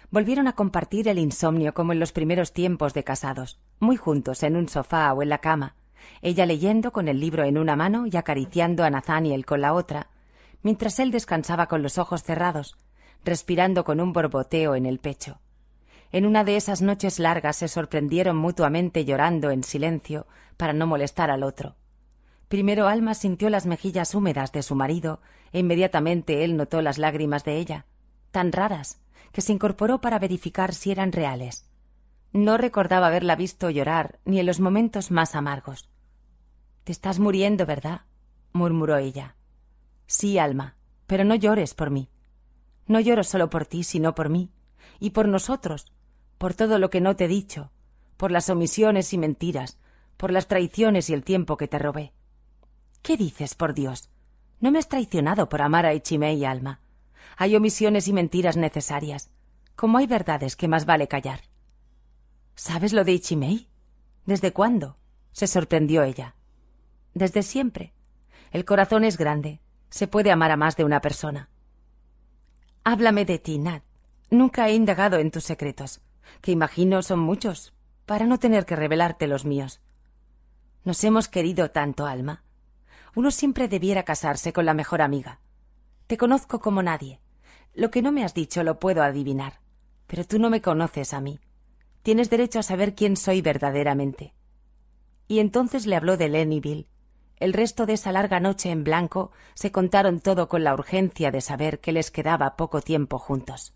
Volvieron a compartir el insomnio como en los primeros tiempos de casados, muy juntos en un sofá o en la cama, ella leyendo con el libro en una mano y acariciando a Nathaniel con la otra, mientras él descansaba con los ojos cerrados, respirando con un borboteo en el pecho. En una de esas noches largas se sorprendieron mutuamente llorando en silencio para no molestar al otro. Primero Alma sintió las mejillas húmedas de su marido e inmediatamente él notó las lágrimas de ella, tan raras, que se incorporó para verificar si eran reales. No recordaba haberla visto llorar ni en los momentos más amargos. Te estás muriendo, ¿verdad? murmuró ella. Sí, Alma, pero no llores por mí. No lloro solo por ti, sino por mí, y por nosotros, por todo lo que no te he dicho, por las omisiones y mentiras, por las traiciones y el tiempo que te robé. ¿Qué dices, por Dios? No me has traicionado por amar a Ichime y Alma. Hay omisiones y mentiras necesarias, como hay verdades que más vale callar. ¿Sabes lo de Ichimei? ¿Desde cuándo? se sorprendió ella. Desde siempre. El corazón es grande. Se puede amar a más de una persona. Háblame de ti, Nat. Nunca he indagado en tus secretos que imagino son muchos, para no tener que revelarte los míos. Nos hemos querido tanto, Alma. Uno siempre debiera casarse con la mejor amiga. Te conozco como nadie. Lo que no me has dicho lo puedo adivinar. Pero tú no me conoces a mí. Tienes derecho a saber quién soy verdaderamente. Y entonces le habló de Lennyville. El resto de esa larga noche en blanco se contaron todo con la urgencia de saber que les quedaba poco tiempo juntos.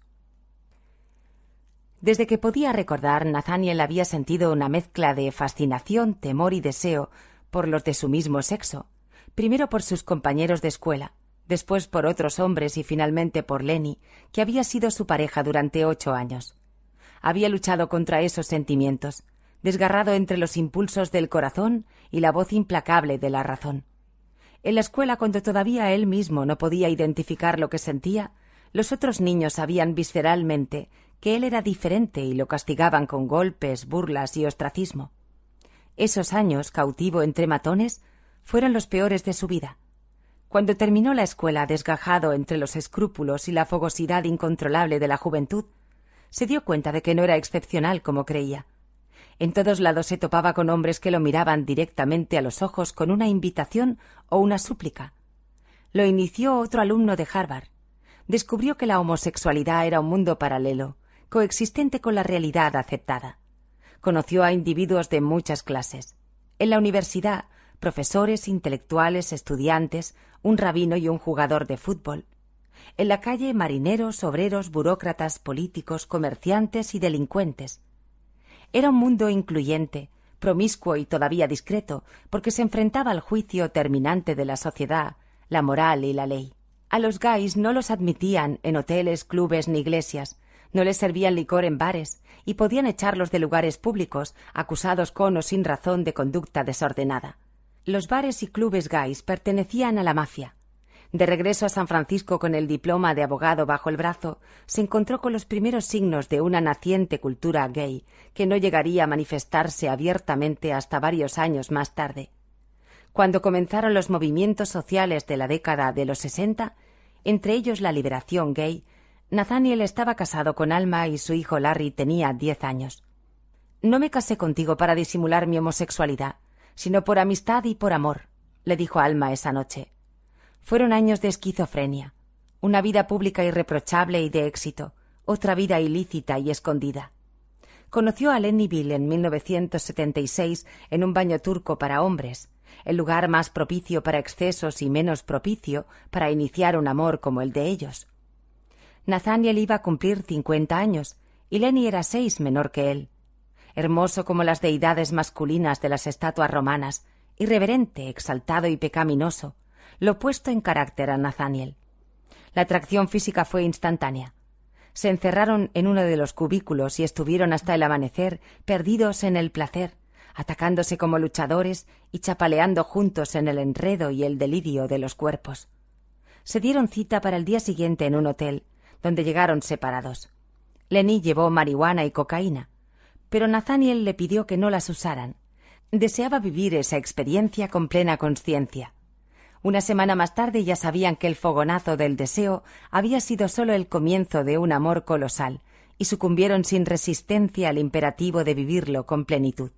Desde que podía recordar, Nathaniel había sentido una mezcla de fascinación, temor y deseo por los de su mismo sexo, primero por sus compañeros de escuela, después por otros hombres y finalmente por Lenny, que había sido su pareja durante ocho años. Había luchado contra esos sentimientos, desgarrado entre los impulsos del corazón y la voz implacable de la razón. En la escuela, cuando todavía él mismo no podía identificar lo que sentía, los otros niños sabían visceralmente que él era diferente y lo castigaban con golpes, burlas y ostracismo. Esos años, cautivo entre matones, fueron los peores de su vida. Cuando terminó la escuela desgajado entre los escrúpulos y la fogosidad incontrolable de la juventud, se dio cuenta de que no era excepcional como creía. En todos lados se topaba con hombres que lo miraban directamente a los ojos con una invitación o una súplica. Lo inició otro alumno de Harvard. Descubrió que la homosexualidad era un mundo paralelo, coexistente con la realidad aceptada. Conoció a individuos de muchas clases. En la universidad profesores, intelectuales, estudiantes, un rabino y un jugador de fútbol. En la calle marineros, obreros, burócratas, políticos, comerciantes y delincuentes. Era un mundo incluyente, promiscuo y todavía discreto, porque se enfrentaba al juicio terminante de la sociedad, la moral y la ley. A los gays no los admitían en hoteles, clubes ni iglesias, no les servían licor en bares y podían echarlos de lugares públicos, acusados con o sin razón de conducta desordenada. Los bares y clubes gays pertenecían a la mafia. De regreso a San Francisco con el diploma de abogado bajo el brazo, se encontró con los primeros signos de una naciente cultura gay, que no llegaría a manifestarse abiertamente hasta varios años más tarde. Cuando comenzaron los movimientos sociales de la década de los sesenta, entre ellos la liberación gay, Nathaniel estaba casado con Alma y su hijo Larry tenía diez años. No me casé contigo para disimular mi homosexualidad, sino por amistad y por amor, le dijo Alma esa noche. Fueron años de esquizofrenia, una vida pública irreprochable y de éxito, otra vida ilícita y escondida. Conoció a Lennyville en 1976 en un baño turco para hombres, el lugar más propicio para excesos y menos propicio para iniciar un amor como el de ellos. Nathaniel iba a cumplir cincuenta años y Lenny era seis menor que él. Hermoso como las deidades masculinas de las estatuas romanas, irreverente, exaltado y pecaminoso, lo opuesto en carácter a Nathaniel. La atracción física fue instantánea. Se encerraron en uno de los cubículos y estuvieron hasta el amanecer perdidos en el placer, atacándose como luchadores y chapaleando juntos en el enredo y el delirio de los cuerpos. Se dieron cita para el día siguiente en un hotel, donde llegaron separados. Lenny llevó marihuana y cocaína, pero Nathaniel le pidió que no las usaran. Deseaba vivir esa experiencia con plena conciencia. Una semana más tarde ya sabían que el fogonazo del deseo había sido solo el comienzo de un amor colosal, y sucumbieron sin resistencia al imperativo de vivirlo con plenitud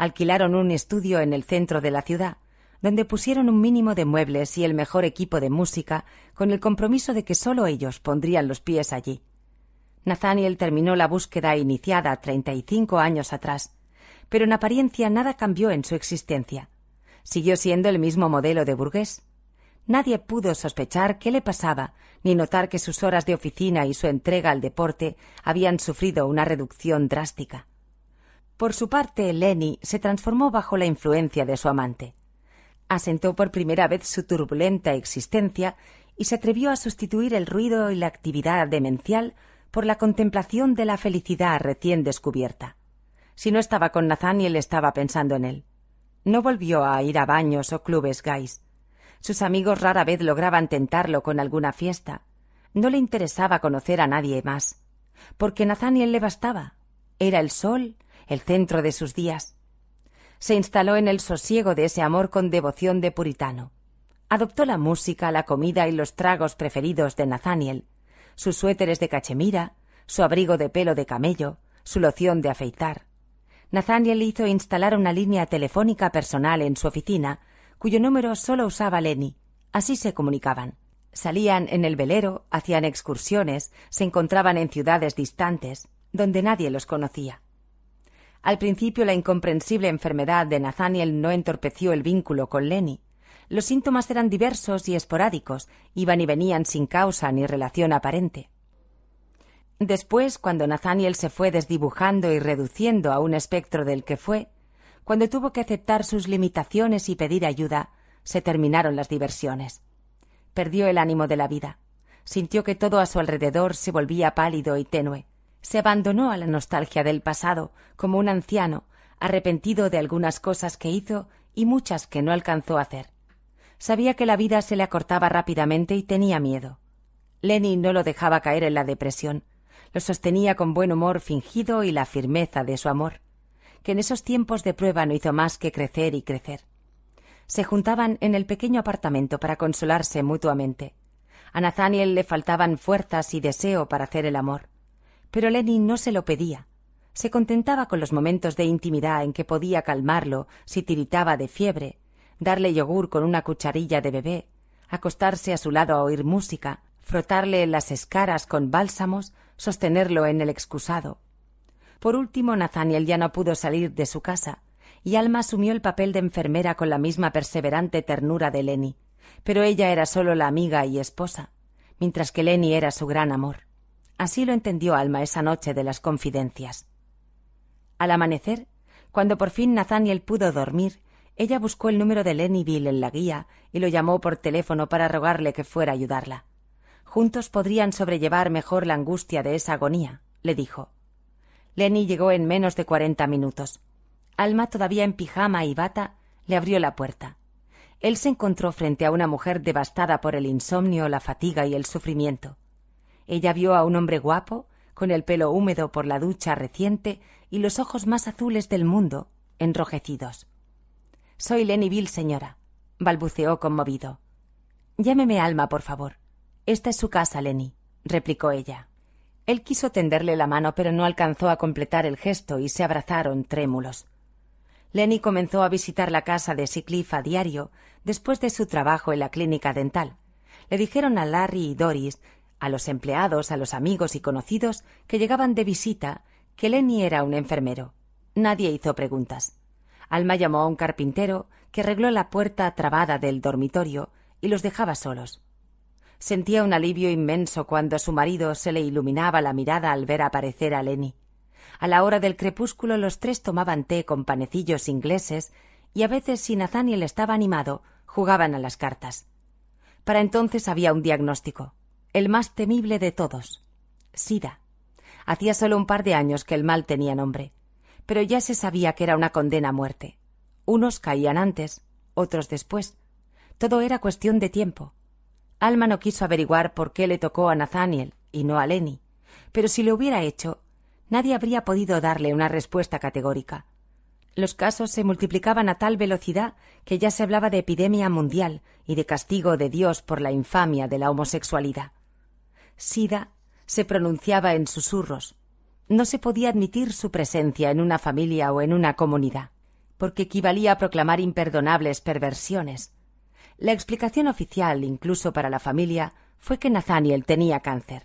alquilaron un estudio en el centro de la ciudad, donde pusieron un mínimo de muebles y el mejor equipo de música, con el compromiso de que sólo ellos pondrían los pies allí. Nathaniel terminó la búsqueda iniciada treinta y cinco años atrás, pero en apariencia nada cambió en su existencia. Siguió siendo el mismo modelo de burgués. Nadie pudo sospechar qué le pasaba, ni notar que sus horas de oficina y su entrega al deporte habían sufrido una reducción drástica. Por su parte, Lenny se transformó bajo la influencia de su amante. Asentó por primera vez su turbulenta existencia y se atrevió a sustituir el ruido y la actividad demencial por la contemplación de la felicidad recién descubierta. Si no estaba con Nathaniel, estaba pensando en él. No volvió a ir a baños o clubes gays. Sus amigos rara vez lograban tentarlo con alguna fiesta. No le interesaba conocer a nadie más, porque Nathaniel le bastaba. Era el sol, el centro de sus días. Se instaló en el sosiego de ese amor con devoción de puritano. Adoptó la música, la comida y los tragos preferidos de Nathaniel, sus suéteres de cachemira, su abrigo de pelo de camello, su loción de afeitar. Nathaniel hizo instalar una línea telefónica personal en su oficina, cuyo número solo usaba Lenny. Así se comunicaban. Salían en el velero, hacían excursiones, se encontraban en ciudades distantes, donde nadie los conocía. Al principio la incomprensible enfermedad de Nathaniel no entorpeció el vínculo con Lenny. Los síntomas eran diversos y esporádicos, iban y venían sin causa ni relación aparente. Después, cuando Nathaniel se fue desdibujando y reduciendo a un espectro del que fue, cuando tuvo que aceptar sus limitaciones y pedir ayuda, se terminaron las diversiones. Perdió el ánimo de la vida. Sintió que todo a su alrededor se volvía pálido y tenue se abandonó a la nostalgia del pasado como un anciano arrepentido de algunas cosas que hizo y muchas que no alcanzó a hacer. Sabía que la vida se le acortaba rápidamente y tenía miedo. Lenny no lo dejaba caer en la depresión, lo sostenía con buen humor fingido y la firmeza de su amor, que en esos tiempos de prueba no hizo más que crecer y crecer. Se juntaban en el pequeño apartamento para consolarse mutuamente. A Nathaniel le faltaban fuerzas y deseo para hacer el amor. Pero Lenny no se lo pedía. Se contentaba con los momentos de intimidad en que podía calmarlo si tiritaba de fiebre, darle yogur con una cucharilla de bebé, acostarse a su lado a oír música, frotarle las escaras con bálsamos, sostenerlo en el excusado. Por último, Nathaniel ya no pudo salir de su casa, y Alma asumió el papel de enfermera con la misma perseverante ternura de Lenny, pero ella era solo la amiga y esposa, mientras que Lenny era su gran amor. Así lo entendió Alma esa noche de las confidencias. Al amanecer, cuando por fin Nathaniel pudo dormir, ella buscó el número de Lenny Bill en la guía y lo llamó por teléfono para rogarle que fuera a ayudarla. Juntos podrían sobrellevar mejor la angustia de esa agonía, le dijo. Lenny llegó en menos de cuarenta minutos. Alma, todavía en pijama y bata, le abrió la puerta. Él se encontró frente a una mujer devastada por el insomnio, la fatiga y el sufrimiento. Ella vio a un hombre guapo, con el pelo húmedo por la ducha reciente y los ojos más azules del mundo, enrojecidos. Soy Lenny Bill, señora, balbuceó conmovido. Llámeme Alma, por favor. Esta es su casa, Lenny, replicó ella. Él quiso tenderle la mano, pero no alcanzó a completar el gesto y se abrazaron trémulos. Lenny comenzó a visitar la casa de Sicliff a diario después de su trabajo en la clínica dental. Le dijeron a Larry y Doris, a los empleados, a los amigos y conocidos que llegaban de visita, que Lenny era un enfermero. Nadie hizo preguntas. Alma llamó a un carpintero que arregló la puerta trabada del dormitorio y los dejaba solos. Sentía un alivio inmenso cuando a su marido se le iluminaba la mirada al ver aparecer a Lenny. A la hora del crepúsculo los tres tomaban té con panecillos ingleses y a veces, si Nathaniel estaba animado, jugaban a las cartas. Para entonces había un diagnóstico, el más temible de todos, SIDA. Hacía solo un par de años que el mal tenía nombre, pero ya se sabía que era una condena a muerte. Unos caían antes, otros después. Todo era cuestión de tiempo. Alma no quiso averiguar por qué le tocó a Nathaniel y no a Lenny, pero si lo hubiera hecho, nadie habría podido darle una respuesta categórica. Los casos se multiplicaban a tal velocidad que ya se hablaba de epidemia mundial y de castigo de Dios por la infamia de la homosexualidad. Sida se pronunciaba en susurros. No se podía admitir su presencia en una familia o en una comunidad, porque equivalía a proclamar imperdonables perversiones. La explicación oficial, incluso para la familia, fue que Nathaniel tenía cáncer.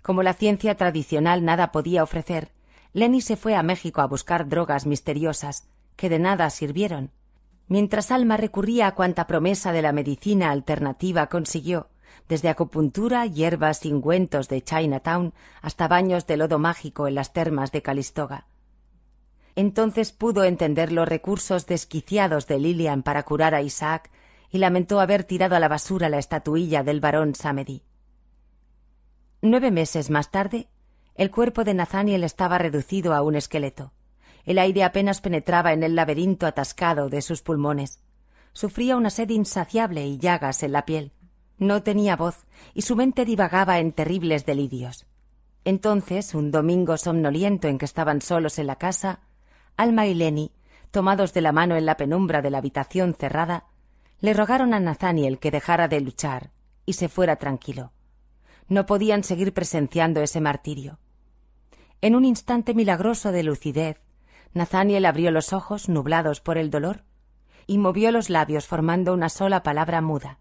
Como la ciencia tradicional nada podía ofrecer, Lenny se fue a México a buscar drogas misteriosas, que de nada sirvieron, mientras Alma recurría a cuanta promesa de la medicina alternativa consiguió, desde acupuntura, hierbas y ungüentos de Chinatown hasta baños de lodo mágico en las termas de Calistoga. Entonces pudo entender los recursos desquiciados de Lilian para curar a Isaac y lamentó haber tirado a la basura la estatuilla del barón Samedi. Nueve meses más tarde, el cuerpo de Nathaniel estaba reducido a un esqueleto. El aire apenas penetraba en el laberinto atascado de sus pulmones. Sufría una sed insaciable y llagas en la piel. No tenía voz y su mente divagaba en terribles delirios. Entonces, un domingo somnoliento en que estaban solos en la casa, Alma y Lenny, tomados de la mano en la penumbra de la habitación cerrada, le rogaron a Nathaniel que dejara de luchar y se fuera tranquilo. No podían seguir presenciando ese martirio. En un instante milagroso de lucidez, Nathaniel abrió los ojos nublados por el dolor y movió los labios formando una sola palabra muda.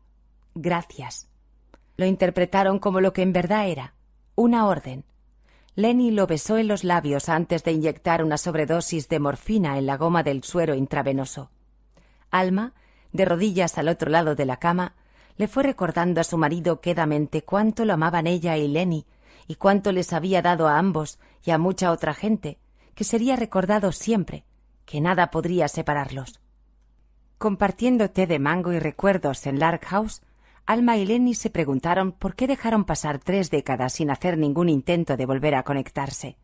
Gracias. Lo interpretaron como lo que en verdad era, una orden. Lenny lo besó en los labios antes de inyectar una sobredosis de morfina en la goma del suero intravenoso. Alma, de rodillas al otro lado de la cama, le fue recordando a su marido quedamente cuánto lo amaban ella y Lenny, y cuánto les había dado a ambos y a mucha otra gente, que sería recordado siempre, que nada podría separarlos. Compartiendo té de mango y recuerdos en Lark House, Alma y Lenny se preguntaron por qué dejaron pasar tres décadas sin hacer ningún intento de volver a conectarse.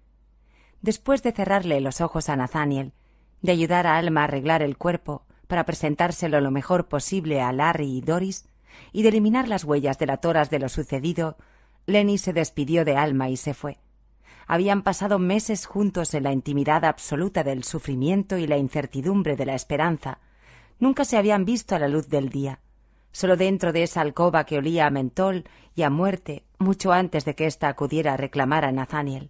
Después de cerrarle los ojos a Nathaniel, de ayudar a Alma a arreglar el cuerpo para presentárselo lo mejor posible a Larry y Doris, y de eliminar las huellas delatoras de lo sucedido, Lenny se despidió de Alma y se fue. Habían pasado meses juntos en la intimidad absoluta del sufrimiento y la incertidumbre de la esperanza. Nunca se habían visto a la luz del día. Solo dentro de esa alcoba que olía a mentol y a muerte mucho antes de que ésta acudiera a reclamar a Nathaniel.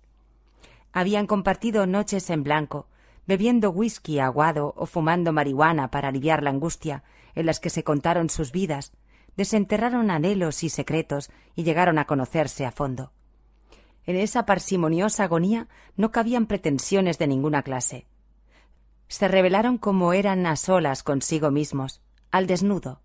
Habían compartido noches en blanco, bebiendo whisky aguado o fumando marihuana para aliviar la angustia, en las que se contaron sus vidas, desenterraron anhelos y secretos y llegaron a conocerse a fondo. En esa parsimoniosa agonía no cabían pretensiones de ninguna clase. Se revelaron como eran a solas consigo mismos, al desnudo.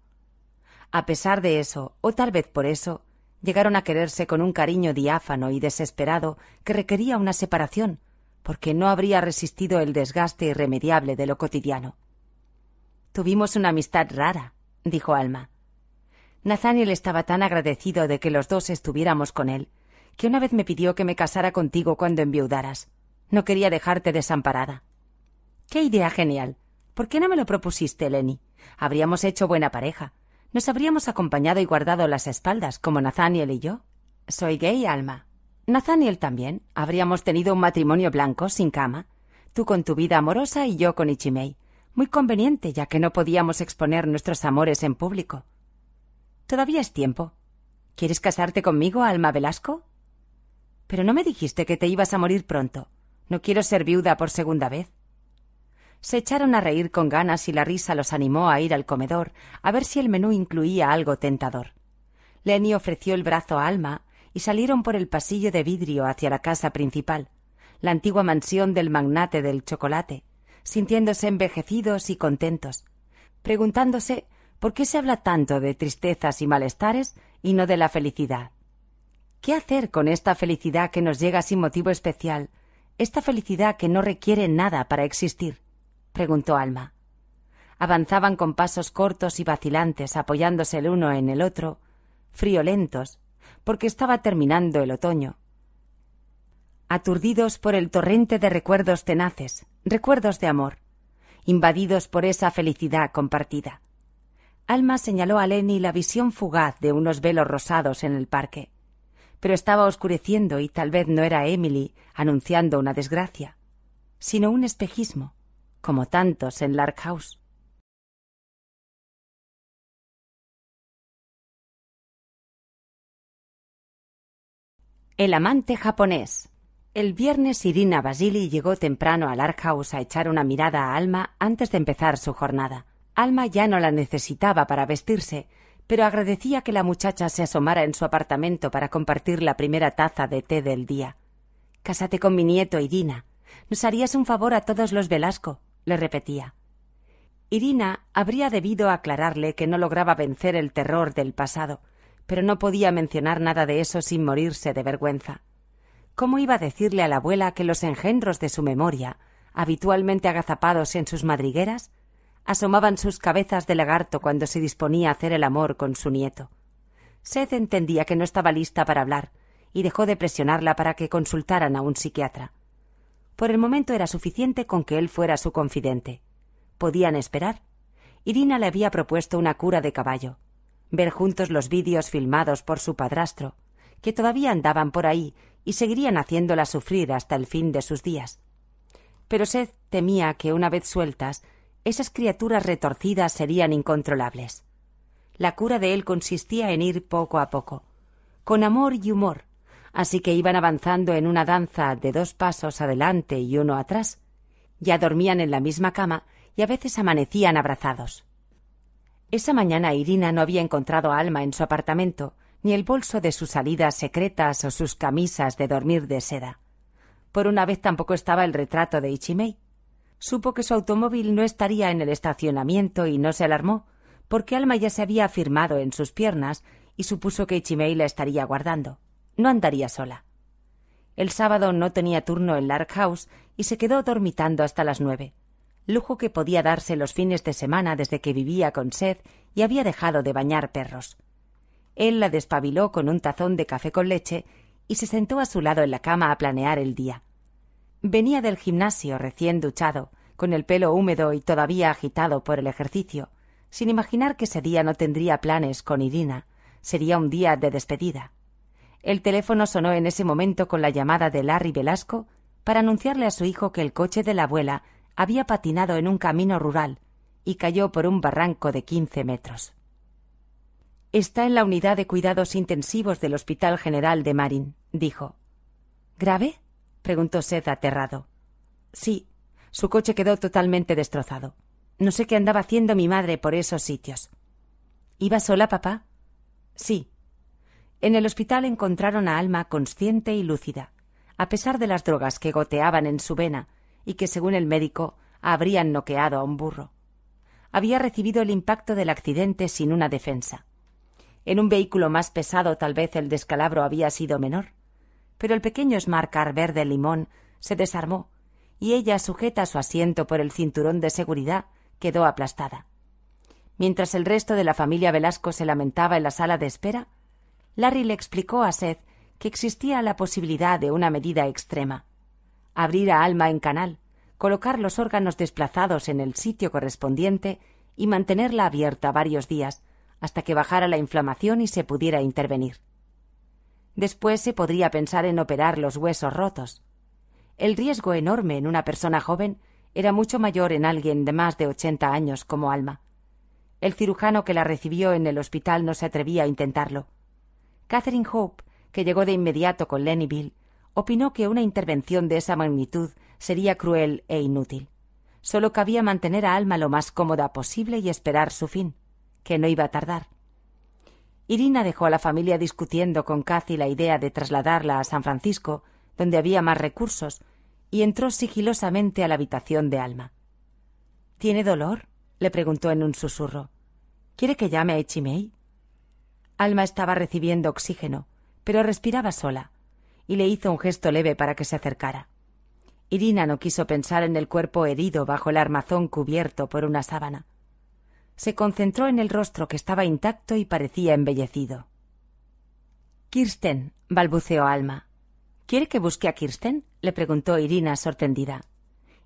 A pesar de eso, o tal vez por eso, llegaron a quererse con un cariño diáfano y desesperado que requería una separación, porque no habría resistido el desgaste irremediable de lo cotidiano. Tuvimos una amistad rara, dijo Alma. Nathaniel estaba tan agradecido de que los dos estuviéramos con él, que una vez me pidió que me casara contigo cuando enviudaras. No quería dejarte desamparada. Qué idea genial. ¿Por qué no me lo propusiste, Lenny? Habríamos hecho buena pareja. Nos habríamos acompañado y guardado las espaldas, como Nathaniel y yo. Soy gay, Alma. Nathaniel también. Habríamos tenido un matrimonio blanco, sin cama. Tú con tu vida amorosa y yo con Ichimei. Muy conveniente, ya que no podíamos exponer nuestros amores en público. Todavía es tiempo. ¿Quieres casarte conmigo, Alma Velasco? Pero no me dijiste que te ibas a morir pronto. No quiero ser viuda por segunda vez. Se echaron a reír con ganas y la risa los animó a ir al comedor a ver si el menú incluía algo tentador. Lenny ofreció el brazo a Alma y salieron por el pasillo de vidrio hacia la casa principal, la antigua mansión del magnate del chocolate, sintiéndose envejecidos y contentos, preguntándose por qué se habla tanto de tristezas y malestares y no de la felicidad. ¿Qué hacer con esta felicidad que nos llega sin motivo especial, esta felicidad que no requiere nada para existir? Preguntó Alma. Avanzaban con pasos cortos y vacilantes, apoyándose el uno en el otro, friolentos, porque estaba terminando el otoño. Aturdidos por el torrente de recuerdos tenaces, recuerdos de amor, invadidos por esa felicidad compartida. Alma señaló a Lenny la visión fugaz de unos velos rosados en el parque pero estaba oscureciendo y tal vez no era Emily anunciando una desgracia, sino un espejismo, como tantos en Lark House. El amante japonés. El viernes Irina Basili llegó temprano a Lark House a echar una mirada a Alma antes de empezar su jornada. Alma ya no la necesitaba para vestirse, pero agradecía que la muchacha se asomara en su apartamento para compartir la primera taza de té del día. Cásate con mi nieto, Irina. Nos harías un favor a todos los Velasco, le repetía. Irina habría debido aclararle que no lograba vencer el terror del pasado, pero no podía mencionar nada de eso sin morirse de vergüenza. ¿Cómo iba a decirle a la abuela que los engendros de su memoria, habitualmente agazapados en sus madrigueras, asomaban sus cabezas de lagarto cuando se disponía a hacer el amor con su nieto. Seth entendía que no estaba lista para hablar y dejó de presionarla para que consultaran a un psiquiatra. Por el momento era suficiente con que él fuera su confidente. Podían esperar. Irina le había propuesto una cura de caballo, ver juntos los vídeos filmados por su padrastro, que todavía andaban por ahí y seguirían haciéndola sufrir hasta el fin de sus días. Pero Seth temía que, una vez sueltas, esas criaturas retorcidas serían incontrolables. La cura de él consistía en ir poco a poco, con amor y humor, así que iban avanzando en una danza de dos pasos adelante y uno atrás. Ya dormían en la misma cama y a veces amanecían abrazados. Esa mañana Irina no había encontrado a Alma en su apartamento, ni el bolso de sus salidas secretas o sus camisas de dormir de seda. Por una vez tampoco estaba el retrato de Ichimei supo que su automóvil no estaría en el estacionamiento y no se alarmó, porque Alma ya se había afirmado en sus piernas y supuso que Ichimei la estaría guardando. No andaría sola. El sábado no tenía turno en Lark House y se quedó dormitando hasta las nueve, lujo que podía darse los fines de semana desde que vivía con Seth y había dejado de bañar perros. Él la despabiló con un tazón de café con leche y se sentó a su lado en la cama a planear el día. Venía del gimnasio recién duchado, con el pelo húmedo y todavía agitado por el ejercicio, sin imaginar que ese día no tendría planes con Irina. Sería un día de despedida. El teléfono sonó en ese momento con la llamada de Larry Velasco para anunciarle a su hijo que el coche de la abuela había patinado en un camino rural y cayó por un barranco de quince metros. Está en la unidad de cuidados intensivos del Hospital General de Marin, dijo. ¿Grave? preguntó Seth aterrado. Sí, su coche quedó totalmente destrozado. No sé qué andaba haciendo mi madre por esos sitios. ¿Iba sola, papá? Sí. En el hospital encontraron a Alma consciente y lúcida, a pesar de las drogas que goteaban en su vena y que, según el médico, habrían noqueado a un burro. Había recibido el impacto del accidente sin una defensa. En un vehículo más pesado tal vez el descalabro había sido menor, pero el pequeño Smart Car verde limón se desarmó y ella, sujeta a su asiento por el cinturón de seguridad, quedó aplastada. Mientras el resto de la familia Velasco se lamentaba en la sala de espera, Larry le explicó a Seth que existía la posibilidad de una medida extrema. Abrir a Alma en canal, colocar los órganos desplazados en el sitio correspondiente y mantenerla abierta varios días, hasta que bajara la inflamación y se pudiera intervenir. Después se podría pensar en operar los huesos rotos. El riesgo enorme en una persona joven era mucho mayor en alguien de más de ochenta años como Alma. El cirujano que la recibió en el hospital no se atrevía a intentarlo. Catherine Hope, que llegó de inmediato con Bill, opinó que una intervención de esa magnitud sería cruel e inútil. Solo cabía mantener a Alma lo más cómoda posible y esperar su fin, que no iba a tardar. Irina dejó a la familia discutiendo con Cathy la idea de trasladarla a San Francisco, donde había más recursos, y entró sigilosamente a la habitación de Alma. ¿Tiene dolor? le preguntó en un susurro. ¿Quiere que llame a? Alma estaba recibiendo oxígeno, pero respiraba sola, y le hizo un gesto leve para que se acercara. Irina no quiso pensar en el cuerpo herido bajo el armazón cubierto por una sábana. Se concentró en el rostro que estaba intacto y parecía embellecido. Kirsten, balbuceó Alma. ¿Quiere que busque a Kirsten? le preguntó Irina sorprendida.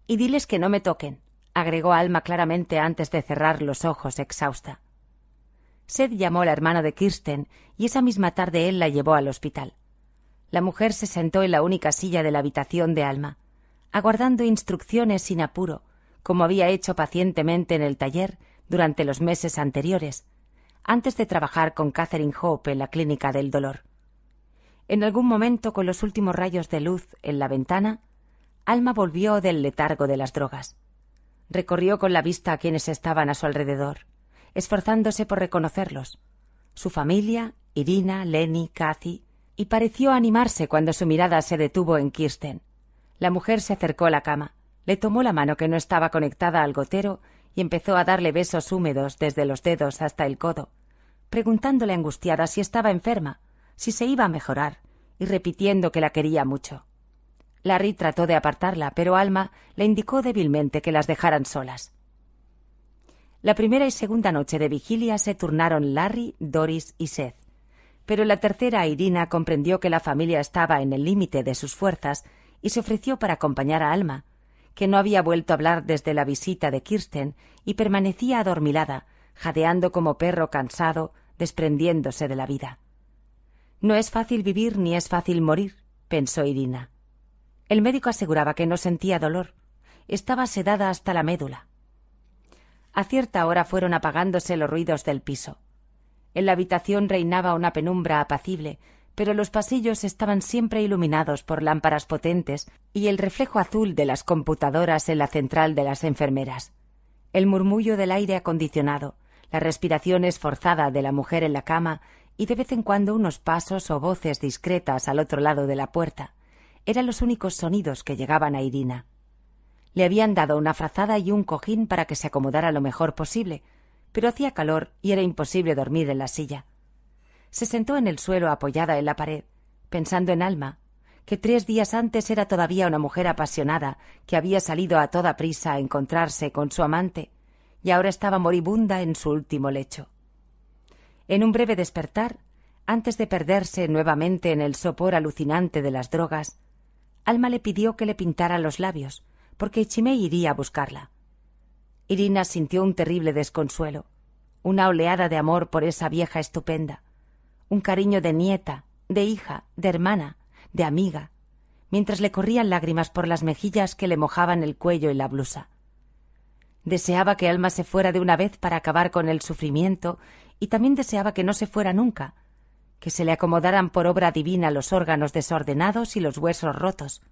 Y diles que no me toquen, agregó Alma claramente antes de cerrar los ojos exhausta. Seth llamó al hermano de Kirsten y esa misma tarde él la llevó al hospital. La mujer se sentó en la única silla de la habitación de Alma, aguardando instrucciones sin apuro, como había hecho pacientemente en el taller durante los meses anteriores, antes de trabajar con Catherine Hope en la clínica del dolor. En algún momento, con los últimos rayos de luz en la ventana, Alma volvió del letargo de las drogas. Recorrió con la vista a quienes estaban a su alrededor, esforzándose por reconocerlos. Su familia, Irina, Lenny, Cathy, y pareció animarse cuando su mirada se detuvo en Kirsten. La mujer se acercó a la cama, le tomó la mano que no estaba conectada al gotero y empezó a darle besos húmedos desde los dedos hasta el codo, preguntándole angustiada si estaba enferma si se iba a mejorar, y repitiendo que la quería mucho. Larry trató de apartarla, pero Alma le indicó débilmente que las dejaran solas. La primera y segunda noche de vigilia se turnaron Larry, Doris y Seth. Pero la tercera Irina comprendió que la familia estaba en el límite de sus fuerzas y se ofreció para acompañar a Alma, que no había vuelto a hablar desde la visita de Kirsten y permanecía adormilada, jadeando como perro cansado, desprendiéndose de la vida. No es fácil vivir ni es fácil morir, pensó Irina. El médico aseguraba que no sentía dolor. Estaba sedada hasta la médula. A cierta hora fueron apagándose los ruidos del piso. En la habitación reinaba una penumbra apacible, pero los pasillos estaban siempre iluminados por lámparas potentes y el reflejo azul de las computadoras en la central de las enfermeras. El murmullo del aire acondicionado, la respiración esforzada de la mujer en la cama y de vez en cuando unos pasos o voces discretas al otro lado de la puerta. Eran los únicos sonidos que llegaban a Irina. Le habían dado una frazada y un cojín para que se acomodara lo mejor posible, pero hacía calor y era imposible dormir en la silla. Se sentó en el suelo apoyada en la pared, pensando en Alma, que tres días antes era todavía una mujer apasionada que había salido a toda prisa a encontrarse con su amante y ahora estaba moribunda en su último lecho. En un breve despertar, antes de perderse nuevamente en el sopor alucinante de las drogas, Alma le pidió que le pintara los labios, porque Chimei iría a buscarla. Irina sintió un terrible desconsuelo, una oleada de amor por esa vieja estupenda, un cariño de nieta, de hija, de hermana, de amiga, mientras le corrían lágrimas por las mejillas que le mojaban el cuello y la blusa. Deseaba que Alma se fuera de una vez para acabar con el sufrimiento y también deseaba que no se fuera nunca, que se le acomodaran por obra divina los órganos desordenados y los huesos rotos,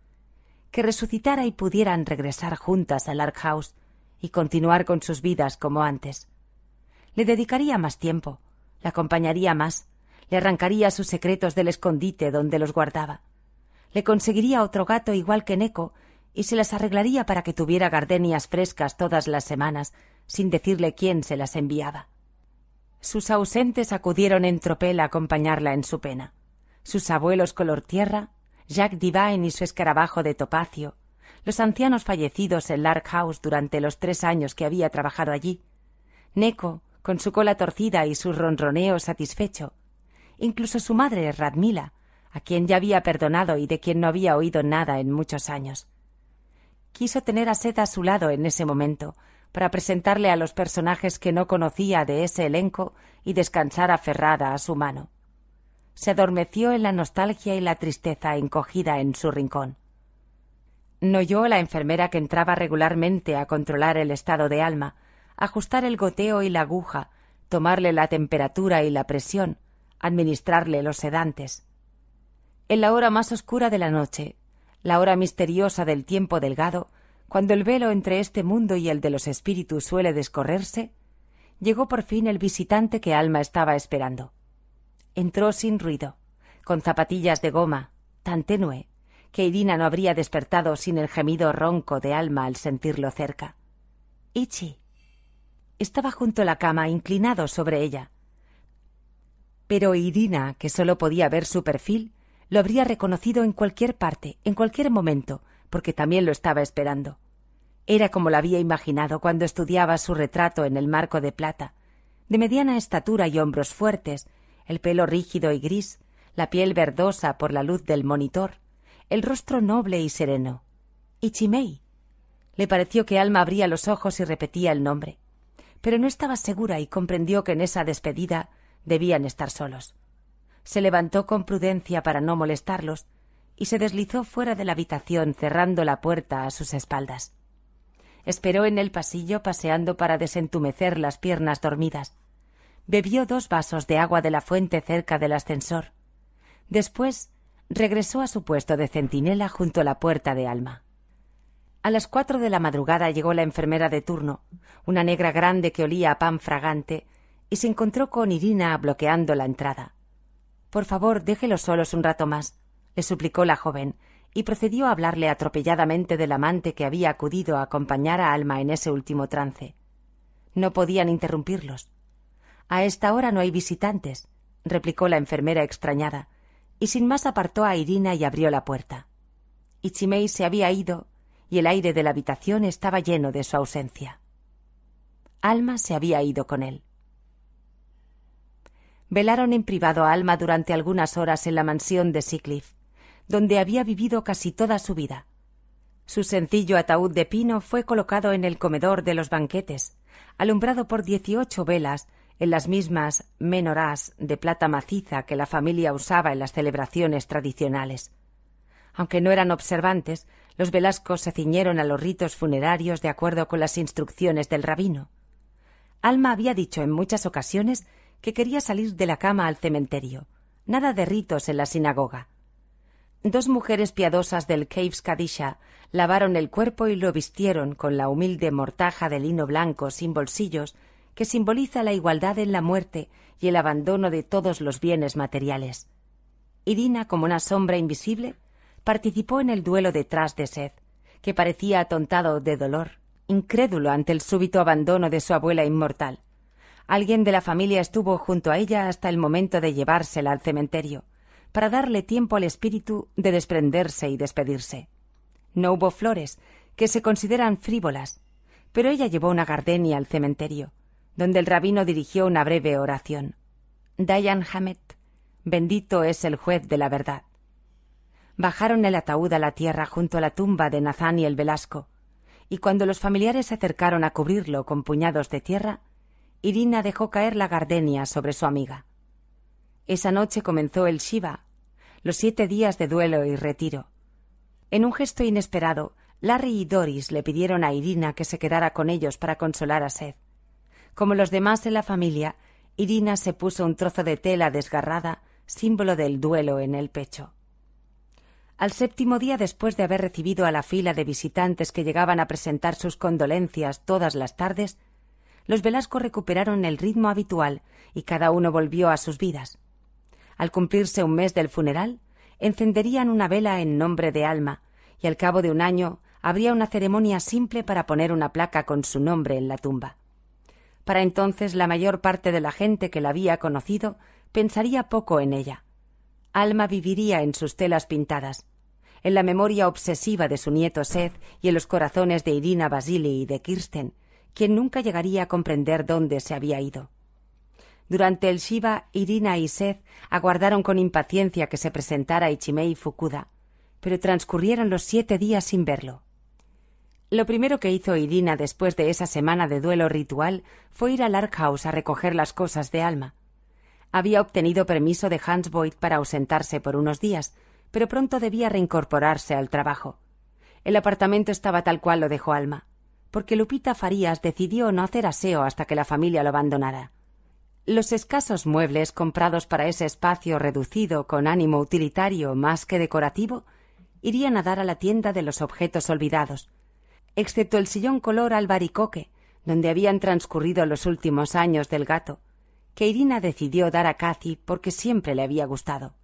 que resucitara y pudieran regresar juntas al Ark House y continuar con sus vidas como antes. Le dedicaría más tiempo, le acompañaría más, le arrancaría sus secretos del escondite donde los guardaba. Le conseguiría otro gato igual que Neco y se las arreglaría para que tuviera gardenias frescas todas las semanas, sin decirle quién se las enviaba. Sus ausentes acudieron en tropel a acompañarla en su pena. Sus abuelos color tierra, Jack Divine y su escarabajo de topacio, los ancianos fallecidos en Lark House durante los tres años que había trabajado allí, Neko, con su cola torcida y su ronroneo satisfecho, incluso su madre Radmila, a quien ya había perdonado y de quien no había oído nada en muchos años. Quiso tener a Seth a su lado en ese momento, para presentarle a los personajes que no conocía de ese elenco y descansar aferrada a su mano. Se adormeció en la nostalgia y la tristeza encogida en su rincón. No yo la enfermera que entraba regularmente a controlar el estado de alma, ajustar el goteo y la aguja, tomarle la temperatura y la presión, administrarle los sedantes. En la hora más oscura de la noche, la hora misteriosa del tiempo delgado, cuando el velo entre este mundo y el de los espíritus suele descorrerse, llegó por fin el visitante que Alma estaba esperando. Entró sin ruido, con zapatillas de goma, tan tenue, que Irina no habría despertado sin el gemido ronco de Alma al sentirlo cerca. Ichi. Estaba junto a la cama, inclinado sobre ella. Pero Irina, que sólo podía ver su perfil, lo habría reconocido en cualquier parte, en cualquier momento, porque también lo estaba esperando. Era como lo había imaginado cuando estudiaba su retrato en el marco de plata, de mediana estatura y hombros fuertes, el pelo rígido y gris, la piel verdosa por la luz del monitor, el rostro noble y sereno. Ichimei. Le pareció que Alma abría los ojos y repetía el nombre. Pero no estaba segura y comprendió que en esa despedida debían estar solos se levantó con prudencia para no molestarlos y se deslizó fuera de la habitación cerrando la puerta a sus espaldas. Esperó en el pasillo paseando para desentumecer las piernas dormidas. Bebió dos vasos de agua de la fuente cerca del ascensor. Después regresó a su puesto de centinela junto a la puerta de Alma. A las cuatro de la madrugada llegó la enfermera de turno, una negra grande que olía a pan fragante, y se encontró con Irina bloqueando la entrada. Por favor, déjelos solos un rato más, le suplicó la joven, y procedió a hablarle atropelladamente del amante que había acudido a acompañar a Alma en ese último trance. No podían interrumpirlos. A esta hora no hay visitantes, replicó la enfermera extrañada, y sin más apartó a Irina y abrió la puerta. Ichimei se había ido y el aire de la habitación estaba lleno de su ausencia. Alma se había ido con él. Velaron en privado a Alma durante algunas horas en la mansión de Seacliff, donde había vivido casi toda su vida. Su sencillo ataúd de pino fue colocado en el comedor de los banquetes, alumbrado por dieciocho velas en las mismas menorás de plata maciza que la familia usaba en las celebraciones tradicionales. Aunque no eran observantes, los velascos se ciñeron a los ritos funerarios de acuerdo con las instrucciones del rabino. Alma había dicho en muchas ocasiones que quería salir de la cama al cementerio. Nada de ritos en la sinagoga. Dos mujeres piadosas del Caves Kadisha lavaron el cuerpo y lo vistieron con la humilde mortaja de lino blanco sin bolsillos que simboliza la igualdad en la muerte y el abandono de todos los bienes materiales. Irina, como una sombra invisible, participó en el duelo detrás de Seth, que parecía atontado de dolor, incrédulo ante el súbito abandono de su abuela inmortal. Alguien de la familia estuvo junto a ella hasta el momento de llevársela al cementerio, para darle tiempo al espíritu de desprenderse y despedirse. No hubo flores, que se consideran frívolas, pero ella llevó una gardenia al cementerio, donde el rabino dirigió una breve oración. Dayan Hamet, bendito es el juez de la verdad. Bajaron el ataúd a la tierra junto a la tumba de Nathaniel Velasco, y cuando los familiares se acercaron a cubrirlo con puñados de tierra, Irina dejó caer la gardenia sobre su amiga. Esa noche comenzó el Shiva, los siete días de duelo y retiro. En un gesto inesperado, Larry y Doris le pidieron a Irina que se quedara con ellos para consolar a Seth. Como los demás en la familia, Irina se puso un trozo de tela desgarrada, símbolo del duelo, en el pecho. Al séptimo día después de haber recibido a la fila de visitantes que llegaban a presentar sus condolencias todas las tardes, los Velasco recuperaron el ritmo habitual y cada uno volvió a sus vidas. Al cumplirse un mes del funeral, encenderían una vela en nombre de Alma, y al cabo de un año habría una ceremonia simple para poner una placa con su nombre en la tumba. Para entonces la mayor parte de la gente que la había conocido pensaría poco en ella. Alma viviría en sus telas pintadas, en la memoria obsesiva de su nieto Seth y en los corazones de Irina Basili y de Kirsten, quien nunca llegaría a comprender dónde se había ido. Durante el Shiva, Irina y Seth aguardaron con impaciencia que se presentara Ichimei Fukuda, pero transcurrieron los siete días sin verlo. Lo primero que hizo Irina después de esa semana de duelo ritual fue ir al Arkhaus a recoger las cosas de Alma. Había obtenido permiso de Hans Boyd para ausentarse por unos días, pero pronto debía reincorporarse al trabajo. El apartamento estaba tal cual lo dejó Alma, porque Lupita Farías decidió no hacer aseo hasta que la familia lo abandonara. Los escasos muebles comprados para ese espacio reducido con ánimo utilitario más que decorativo irían a dar a la tienda de los objetos olvidados, excepto el sillón color albaricoque, donde habían transcurrido los últimos años del gato, que Irina decidió dar a Cathy porque siempre le había gustado.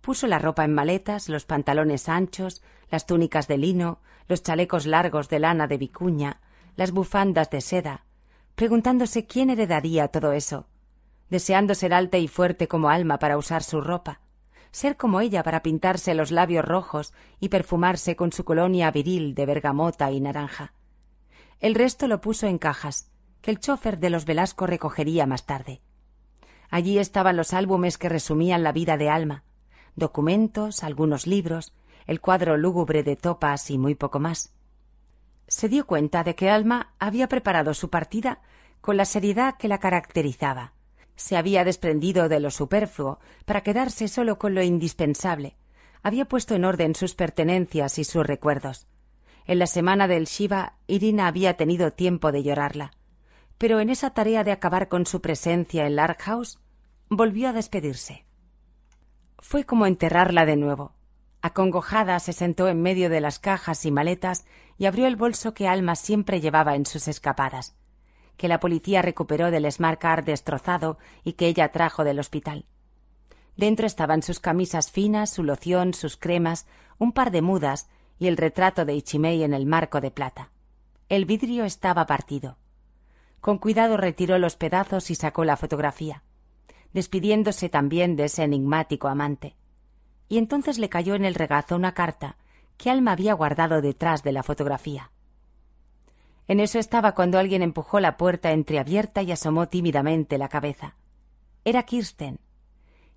Puso la ropa en maletas, los pantalones anchos, las túnicas de lino, los chalecos largos de lana de vicuña, las bufandas de seda, preguntándose quién heredaría todo eso, deseando ser alta y fuerte como alma para usar su ropa, ser como ella para pintarse los labios rojos y perfumarse con su colonia viril de bergamota y naranja. El resto lo puso en cajas, que el chofer de los Velasco recogería más tarde. Allí estaban los álbumes que resumían la vida de Alma, documentos, algunos libros, el cuadro lúgubre de topas y muy poco más. Se dio cuenta de que Alma había preparado su partida con la seriedad que la caracterizaba. Se había desprendido de lo superfluo para quedarse solo con lo indispensable. Había puesto en orden sus pertenencias y sus recuerdos. En la semana del Shiva, Irina había tenido tiempo de llorarla. Pero en esa tarea de acabar con su presencia en Lark House, volvió a despedirse. Fue como enterrarla de nuevo. Acongojada se sentó en medio de las cajas y maletas y abrió el bolso que Alma siempre llevaba en sus escapadas, que la policía recuperó del Smart Car destrozado y que ella trajo del hospital. Dentro estaban sus camisas finas, su loción, sus cremas, un par de mudas y el retrato de Ichimei en el marco de plata. El vidrio estaba partido. Con cuidado retiró los pedazos y sacó la fotografía despidiéndose también de ese enigmático amante. Y entonces le cayó en el regazo una carta que Alma había guardado detrás de la fotografía. En eso estaba cuando alguien empujó la puerta entreabierta y asomó tímidamente la cabeza. Era Kirsten.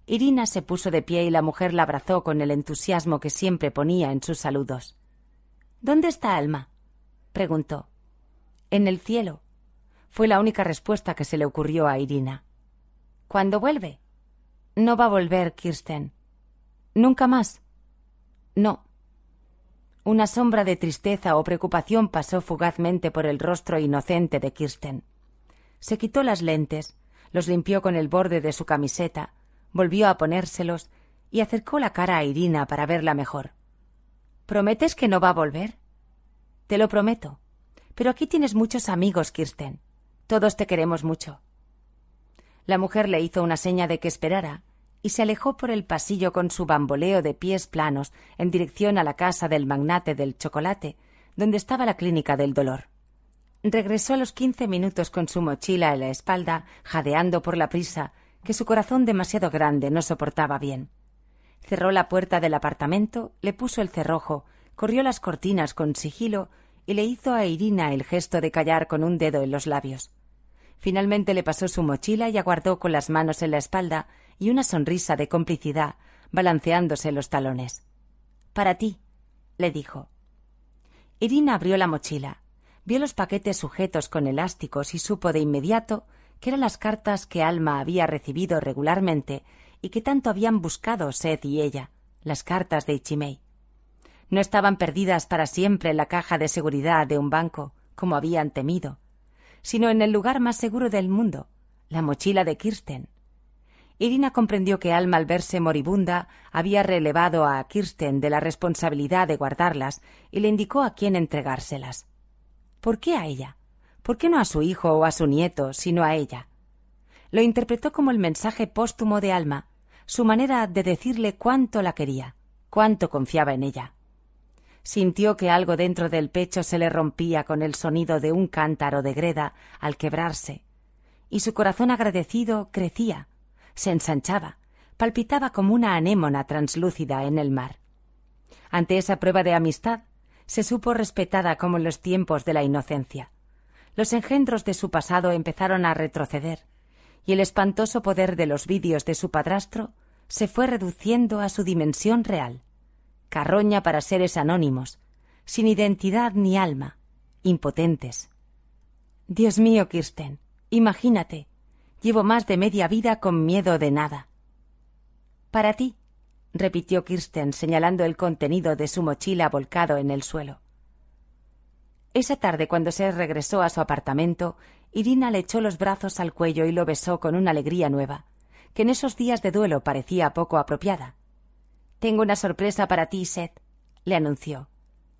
Irina se puso de pie y la mujer la abrazó con el entusiasmo que siempre ponía en sus saludos. ¿Dónde está Alma? preguntó. En el cielo. Fue la única respuesta que se le ocurrió a Irina. ¿Cuándo vuelve? No va a volver, Kirsten. ¿Nunca más? No. Una sombra de tristeza o preocupación pasó fugazmente por el rostro inocente de Kirsten. Se quitó las lentes, los limpió con el borde de su camiseta, volvió a ponérselos y acercó la cara a Irina para verla mejor. ¿Prometes que no va a volver? Te lo prometo. Pero aquí tienes muchos amigos, Kirsten. Todos te queremos mucho. La mujer le hizo una seña de que esperara y se alejó por el pasillo con su bamboleo de pies planos en dirección a la casa del magnate del chocolate, donde estaba la clínica del dolor. Regresó a los quince minutos con su mochila en la espalda, jadeando por la prisa, que su corazón demasiado grande no soportaba bien. Cerró la puerta del apartamento, le puso el cerrojo, corrió las cortinas con sigilo y le hizo a Irina el gesto de callar con un dedo en los labios. Finalmente le pasó su mochila y aguardó con las manos en la espalda y una sonrisa de complicidad, balanceándose los talones. Para ti, le dijo. Irina abrió la mochila, vio los paquetes sujetos con elásticos y supo de inmediato que eran las cartas que Alma había recibido regularmente y que tanto habían buscado Seth y ella, las cartas de Ichimei. No estaban perdidas para siempre en la caja de seguridad de un banco, como habían temido sino en el lugar más seguro del mundo, la mochila de Kirsten. Irina comprendió que Alma, al verse moribunda, había relevado a Kirsten de la responsabilidad de guardarlas y le indicó a quién entregárselas. ¿Por qué a ella? ¿Por qué no a su hijo o a su nieto, sino a ella? Lo interpretó como el mensaje póstumo de Alma, su manera de decirle cuánto la quería, cuánto confiaba en ella. Sintió que algo dentro del pecho se le rompía con el sonido de un cántaro de greda al quebrarse, y su corazón agradecido crecía, se ensanchaba, palpitaba como una anémona translúcida en el mar. Ante esa prueba de amistad, se supo respetada como en los tiempos de la inocencia. Los engendros de su pasado empezaron a retroceder, y el espantoso poder de los vídeos de su padrastro se fue reduciendo a su dimensión real. Carroña para seres anónimos, sin identidad ni alma, impotentes. Dios mío, Kirsten, imagínate, llevo más de media vida con miedo de nada. Para ti, repitió Kirsten señalando el contenido de su mochila volcado en el suelo. Esa tarde, cuando se regresó a su apartamento, Irina le echó los brazos al cuello y lo besó con una alegría nueva, que en esos días de duelo parecía poco apropiada. Tengo una sorpresa para ti, Seth, le anunció.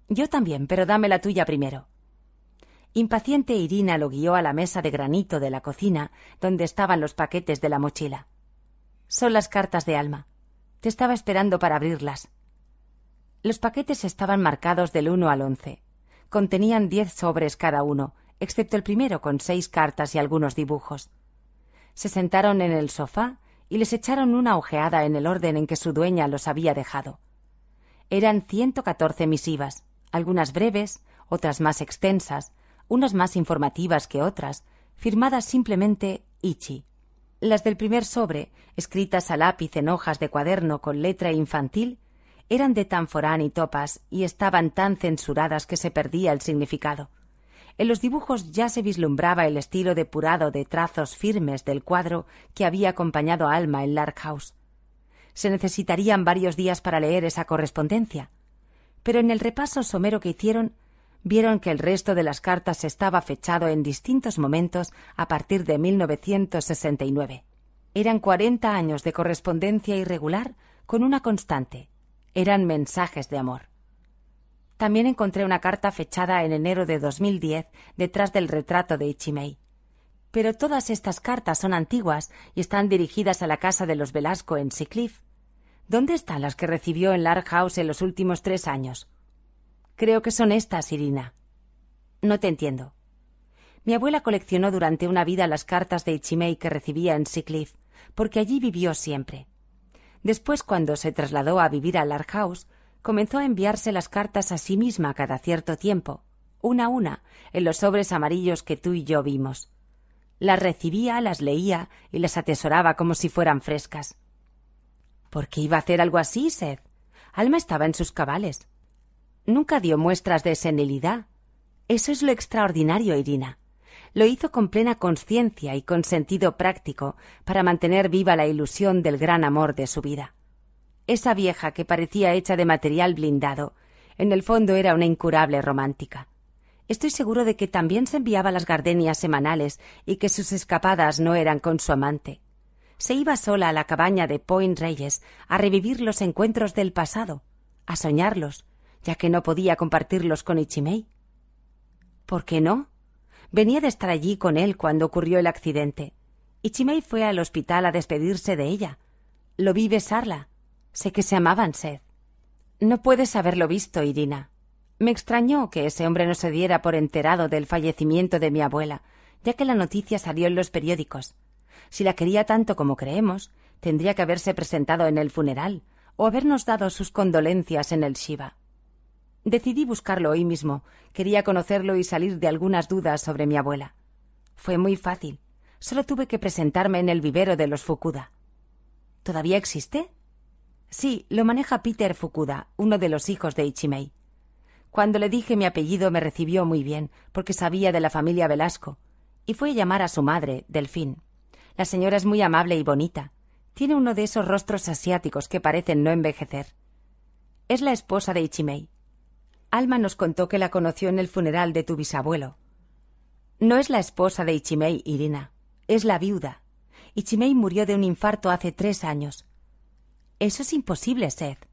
Yo también, pero dame la tuya primero. Impaciente, Irina lo guió a la mesa de granito de la cocina, donde estaban los paquetes de la mochila. Son las cartas de Alma. Te estaba esperando para abrirlas. Los paquetes estaban marcados del uno al once. Contenían diez sobres cada uno, excepto el primero con seis cartas y algunos dibujos. Se sentaron en el sofá y les echaron una ojeada en el orden en que su dueña los había dejado. Eran ciento catorce misivas, algunas breves, otras más extensas, unas más informativas que otras, firmadas simplemente Ichi. Las del primer sobre, escritas a lápiz en hojas de cuaderno con letra infantil, eran de tanforán y topas y estaban tan censuradas que se perdía el significado. En los dibujos ya se vislumbraba el estilo depurado de trazos firmes del cuadro que había acompañado a Alma en Lark House. Se necesitarían varios días para leer esa correspondencia, pero en el repaso somero que hicieron vieron que el resto de las cartas estaba fechado en distintos momentos a partir de 1969. Eran cuarenta años de correspondencia irregular con una constante. Eran mensajes de amor. También encontré una carta fechada en enero de 2010 detrás del retrato de Ichimei. Pero todas estas cartas son antiguas y están dirigidas a la casa de los Velasco en Seacliff. ¿Dónde están las que recibió en Lark House en los últimos tres años? Creo que son estas, Irina. No te entiendo. Mi abuela coleccionó durante una vida las cartas de Ichimei que recibía en Seacliff, porque allí vivió siempre. Después, cuando se trasladó a vivir a Lark House, comenzó a enviarse las cartas a sí misma cada cierto tiempo, una a una, en los sobres amarillos que tú y yo vimos. Las recibía, las leía y las atesoraba como si fueran frescas. ¿Por qué iba a hacer algo así, Seth? Alma estaba en sus cabales. Nunca dio muestras de senilidad. Eso es lo extraordinario, Irina. Lo hizo con plena conciencia y con sentido práctico para mantener viva la ilusión del gran amor de su vida. Esa vieja que parecía hecha de material blindado, en el fondo era una incurable romántica. Estoy seguro de que también se enviaba las gardenias semanales y que sus escapadas no eran con su amante. Se iba sola a la cabaña de Point Reyes a revivir los encuentros del pasado, a soñarlos, ya que no podía compartirlos con Ichimei. ¿Por qué no? Venía de estar allí con él cuando ocurrió el accidente. Ichimei fue al hospital a despedirse de ella. Lo vi besarla. Sé que se amaban, Seth. No puedes haberlo visto, Irina. Me extrañó que ese hombre no se diera por enterado del fallecimiento de mi abuela, ya que la noticia salió en los periódicos. Si la quería tanto como creemos, tendría que haberse presentado en el funeral o habernos dado sus condolencias en el Shiva. Decidí buscarlo hoy mismo. Quería conocerlo y salir de algunas dudas sobre mi abuela. Fue muy fácil. Solo tuve que presentarme en el vivero de los Fukuda. ¿Todavía existe? Sí, lo maneja Peter Fukuda, uno de los hijos de Ichimei. Cuando le dije mi apellido me recibió muy bien, porque sabía de la familia Velasco, y fue a llamar a su madre, Delfín. La señora es muy amable y bonita. Tiene uno de esos rostros asiáticos que parecen no envejecer. Es la esposa de Ichimei. Alma nos contó que la conoció en el funeral de tu bisabuelo. No es la esposa de Ichimei, Irina. Es la viuda. Ichimei murió de un infarto hace tres años. Eso es imposible, Seth,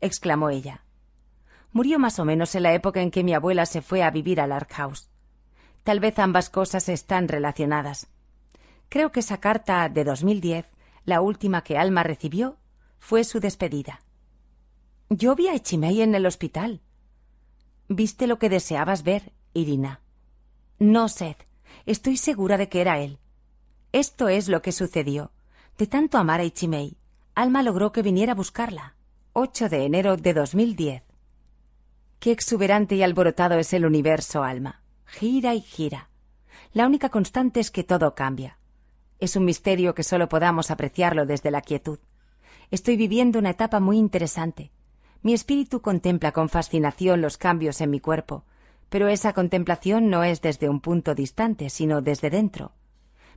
exclamó ella. Murió más o menos en la época en que mi abuela se fue a vivir al Lark House. Tal vez ambas cosas están relacionadas. Creo que esa carta de 2010, la última que Alma recibió, fue su despedida. Yo vi a Ichimei en el hospital, Viste lo que deseabas ver, Irina. No, Seth. Estoy segura de que era él. Esto es lo que sucedió. De tanto amar a Ichimei, Alma logró que viniera a buscarla. 8 de enero de 2010. Qué exuberante y alborotado es el universo, Alma. Gira y gira. La única constante es que todo cambia. Es un misterio que solo podamos apreciarlo desde la quietud. Estoy viviendo una etapa muy interesante. Mi espíritu contempla con fascinación los cambios en mi cuerpo, pero esa contemplación no es desde un punto distante, sino desde dentro.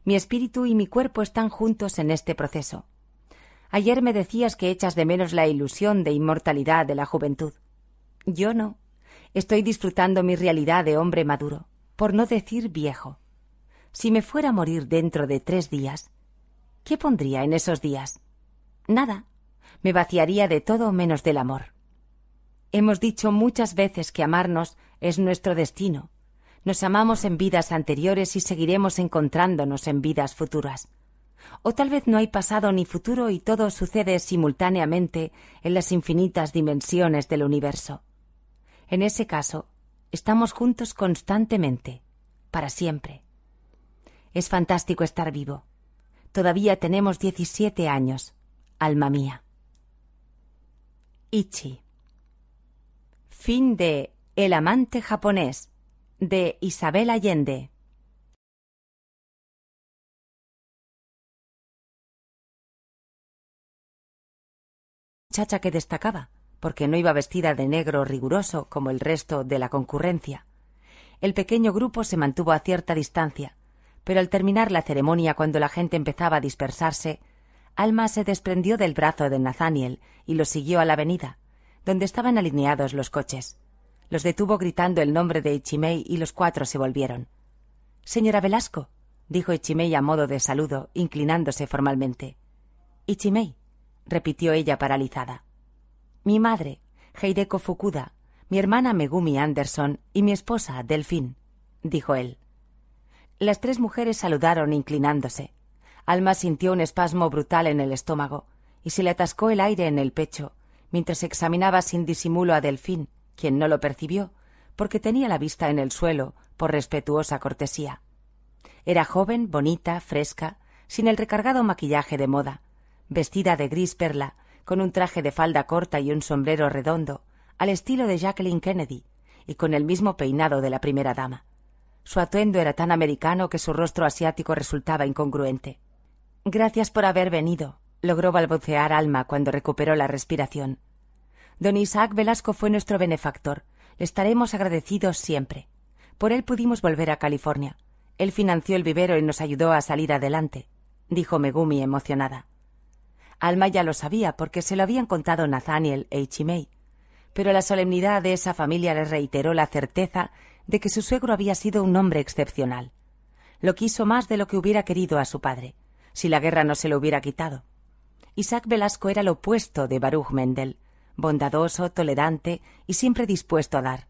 Mi espíritu y mi cuerpo están juntos en este proceso. Ayer me decías que echas de menos la ilusión de inmortalidad de la juventud. Yo no. Estoy disfrutando mi realidad de hombre maduro, por no decir viejo. Si me fuera a morir dentro de tres días, ¿qué pondría en esos días? Nada. Me vaciaría de todo menos del amor. Hemos dicho muchas veces que amarnos es nuestro destino. Nos amamos en vidas anteriores y seguiremos encontrándonos en vidas futuras. O tal vez no hay pasado ni futuro y todo sucede simultáneamente en las infinitas dimensiones del universo. En ese caso, estamos juntos constantemente, para siempre. Es fantástico estar vivo. Todavía tenemos diecisiete años, alma mía. Ichi. Fin de El amante japonés de Isabel Allende. Chacha que destacaba, porque no iba vestida de negro riguroso como el resto de la concurrencia. El pequeño grupo se mantuvo a cierta distancia, pero al terminar la ceremonia, cuando la gente empezaba a dispersarse, Alma se desprendió del brazo de Nathaniel y lo siguió a la avenida, donde estaban alineados los coches. Los detuvo gritando el nombre de Ichimei y los cuatro se volvieron. Señora Velasco, dijo Ichimei a modo de saludo, inclinándose formalmente. Ichimei, repitió ella paralizada. Mi madre, Heideko Fukuda, mi hermana Megumi Anderson y mi esposa, Delfín, dijo él. Las tres mujeres saludaron inclinándose. Alma sintió un espasmo brutal en el estómago y se le atascó el aire en el pecho mientras examinaba sin disimulo a Delfín, quien no lo percibió, porque tenía la vista en el suelo por respetuosa cortesía. Era joven, bonita, fresca, sin el recargado maquillaje de moda, vestida de gris perla, con un traje de falda corta y un sombrero redondo, al estilo de Jacqueline Kennedy, y con el mismo peinado de la primera dama. Su atuendo era tan americano que su rostro asiático resultaba incongruente. Gracias por haber venido, logró balbucear Alma cuando recuperó la respiración. Don Isaac Velasco fue nuestro benefactor. Le estaremos agradecidos siempre. Por él pudimos volver a California. Él financió el vivero y nos ayudó a salir adelante, dijo Megumi emocionada. Alma ya lo sabía porque se lo habían contado Nathaniel e Ichimei, pero la solemnidad de esa familia le reiteró la certeza de que su suegro había sido un hombre excepcional. Lo quiso más de lo que hubiera querido a su padre, si la guerra no se lo hubiera quitado. Isaac Velasco era lo opuesto de Baruch Mendel, bondadoso, tolerante y siempre dispuesto a dar.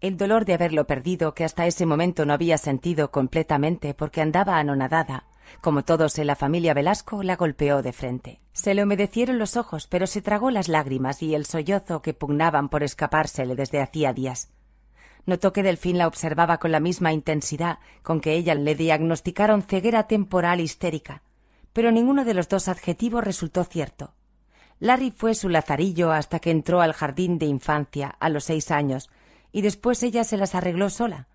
El dolor de haberlo perdido, que hasta ese momento no había sentido completamente porque andaba anonadada, como todos en la familia Velasco, la golpeó de frente. Se le humedecieron los ojos, pero se tragó las lágrimas y el sollozo que pugnaban por escapársele desde hacía días. Notó que Delfín la observaba con la misma intensidad con que ella le diagnosticaron ceguera temporal histérica, pero ninguno de los dos adjetivos resultó cierto. Larry fue su lazarillo hasta que entró al jardín de infancia a los seis años, y después ella se las arregló sola.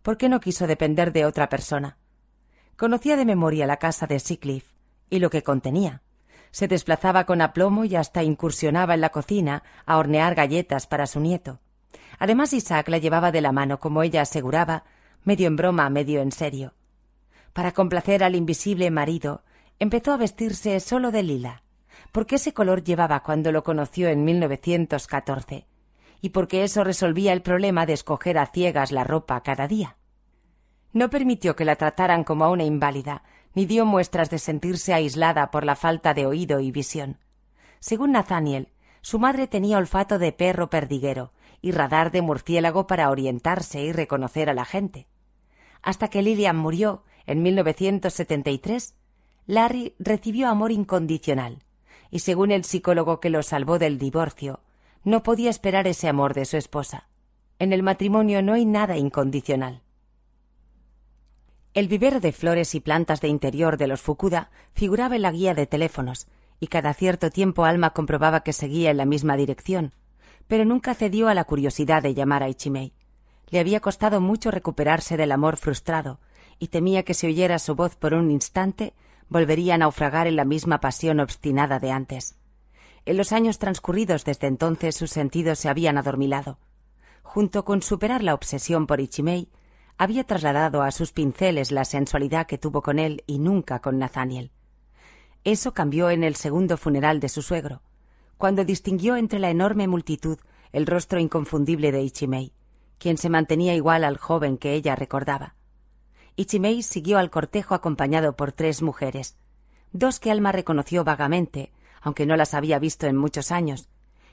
¿Por qué no quiso depender de otra persona? Conocía de memoria la casa de Seacliff y lo que contenía. Se desplazaba con aplomo y hasta incursionaba en la cocina a hornear galletas para su nieto. Además, Isaac la llevaba de la mano, como ella aseguraba, medio en broma, medio en serio. Para complacer al invisible marido, empezó a vestirse solo de lila, porque ese color llevaba cuando lo conoció en 1914, y porque eso resolvía el problema de escoger a ciegas la ropa cada día. No permitió que la trataran como a una inválida, ni dio muestras de sentirse aislada por la falta de oído y visión. Según Nathaniel, su madre tenía olfato de perro perdiguero y radar de murciélago para orientarse y reconocer a la gente. Hasta que Lillian murió en 1973, Larry recibió amor incondicional, y según el psicólogo que lo salvó del divorcio, no podía esperar ese amor de su esposa. En el matrimonio no hay nada incondicional. El vivero de flores y plantas de interior de los Fukuda figuraba en la guía de teléfonos, y cada cierto tiempo Alma comprobaba que seguía en la misma dirección, pero nunca cedió a la curiosidad de llamar a Ichimei. Le había costado mucho recuperarse del amor frustrado, y temía que si oyera su voz por un instante volvería a naufragar en la misma pasión obstinada de antes. En los años transcurridos desde entonces sus sentidos se habían adormilado. Junto con superar la obsesión por Ichimei, había trasladado a sus pinceles la sensualidad que tuvo con él y nunca con Nathaniel. Eso cambió en el segundo funeral de su suegro, cuando distinguió entre la enorme multitud el rostro inconfundible de Ichimei, quien se mantenía igual al joven que ella recordaba. Ichimei siguió al cortejo acompañado por tres mujeres, dos que Alma reconoció vagamente, aunque no las había visto en muchos años,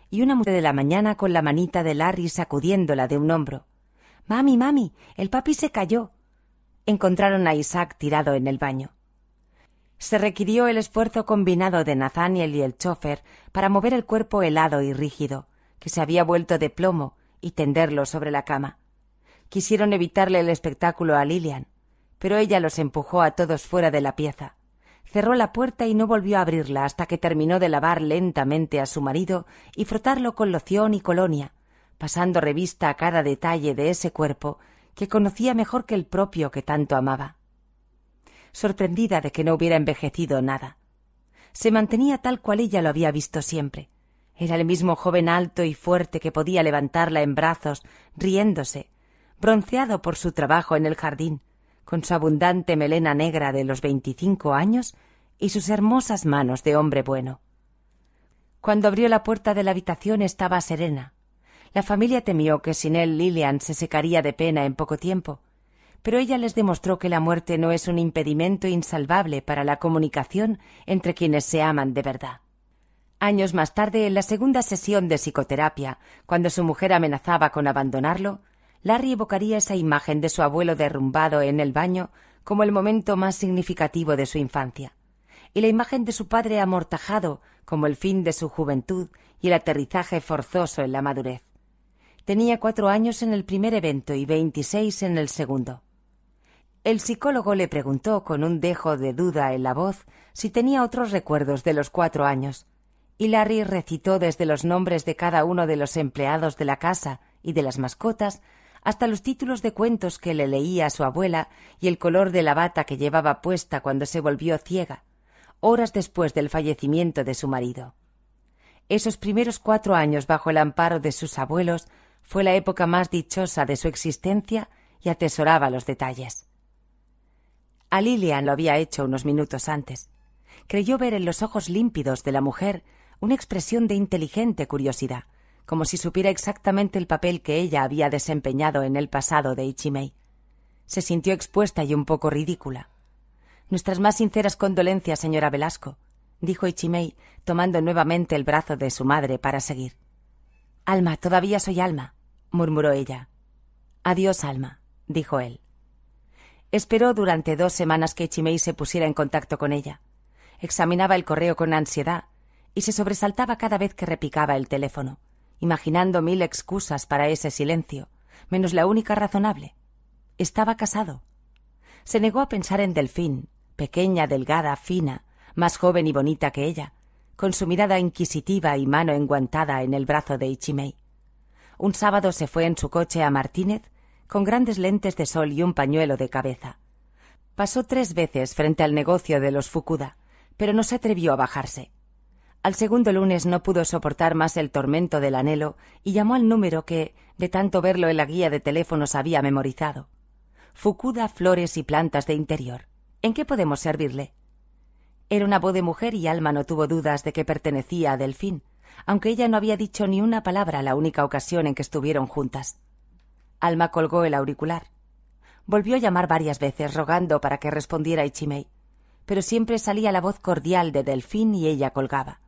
y una mujer de la mañana con la manita de Larry sacudiéndola de un hombro, Mami, mami, el papi se cayó. Encontraron a Isaac tirado en el baño. Se requirió el esfuerzo combinado de Nathaniel y el chofer para mover el cuerpo helado y rígido, que se había vuelto de plomo, y tenderlo sobre la cama. Quisieron evitarle el espectáculo a Lilian, pero ella los empujó a todos fuera de la pieza. Cerró la puerta y no volvió a abrirla hasta que terminó de lavar lentamente a su marido y frotarlo con loción y colonia, pasando revista a cada detalle de ese cuerpo que conocía mejor que el propio que tanto amaba. Sorprendida de que no hubiera envejecido nada. Se mantenía tal cual ella lo había visto siempre. Era el mismo joven alto y fuerte que podía levantarla en brazos, riéndose, bronceado por su trabajo en el jardín, con su abundante melena negra de los veinticinco años y sus hermosas manos de hombre bueno. Cuando abrió la puerta de la habitación estaba serena, la familia temió que sin él Lilian se secaría de pena en poco tiempo, pero ella les demostró que la muerte no es un impedimento insalvable para la comunicación entre quienes se aman de verdad. Años más tarde, en la segunda sesión de psicoterapia, cuando su mujer amenazaba con abandonarlo, Larry evocaría esa imagen de su abuelo derrumbado en el baño como el momento más significativo de su infancia, y la imagen de su padre amortajado como el fin de su juventud y el aterrizaje forzoso en la madurez. Tenía cuatro años en el primer evento y veintiséis en el segundo. El psicólogo le preguntó con un dejo de duda en la voz si tenía otros recuerdos de los cuatro años, y Larry recitó desde los nombres de cada uno de los empleados de la casa y de las mascotas hasta los títulos de cuentos que le leía a su abuela y el color de la bata que llevaba puesta cuando se volvió ciega, horas después del fallecimiento de su marido. Esos primeros cuatro años bajo el amparo de sus abuelos fue la época más dichosa de su existencia y atesoraba los detalles. A Lilian lo había hecho unos minutos antes. Creyó ver en los ojos límpidos de la mujer una expresión de inteligente curiosidad, como si supiera exactamente el papel que ella había desempeñado en el pasado de Ichimei. Se sintió expuesta y un poco ridícula. Nuestras más sinceras condolencias, señora Velasco, dijo Ichimei, tomando nuevamente el brazo de su madre para seguir. Alma, todavía soy Alma murmuró ella. Adiós, Alma, dijo él. Esperó durante dos semanas que Chimei se pusiera en contacto con ella. Examinaba el correo con ansiedad y se sobresaltaba cada vez que repicaba el teléfono, imaginando mil excusas para ese silencio, menos la única razonable. Estaba casado. Se negó a pensar en Delfín, pequeña, delgada, fina, más joven y bonita que ella, con su mirada inquisitiva y mano enguantada en el brazo de Ichimei. Un sábado se fue en su coche a Martínez con grandes lentes de sol y un pañuelo de cabeza. Pasó tres veces frente al negocio de los Fukuda, pero no se atrevió a bajarse. Al segundo lunes no pudo soportar más el tormento del anhelo y llamó al número que, de tanto verlo en la guía de teléfonos, había memorizado. Fukuda Flores y Plantas de Interior. ¿En qué podemos servirle? Era una voz de mujer y Alma no tuvo dudas de que pertenecía a Delfín, aunque ella no había dicho ni una palabra la única ocasión en que estuvieron juntas. Alma colgó el auricular. Volvió a llamar varias veces rogando para que respondiera Ichimei, pero siempre salía la voz cordial de Delfín y ella colgaba.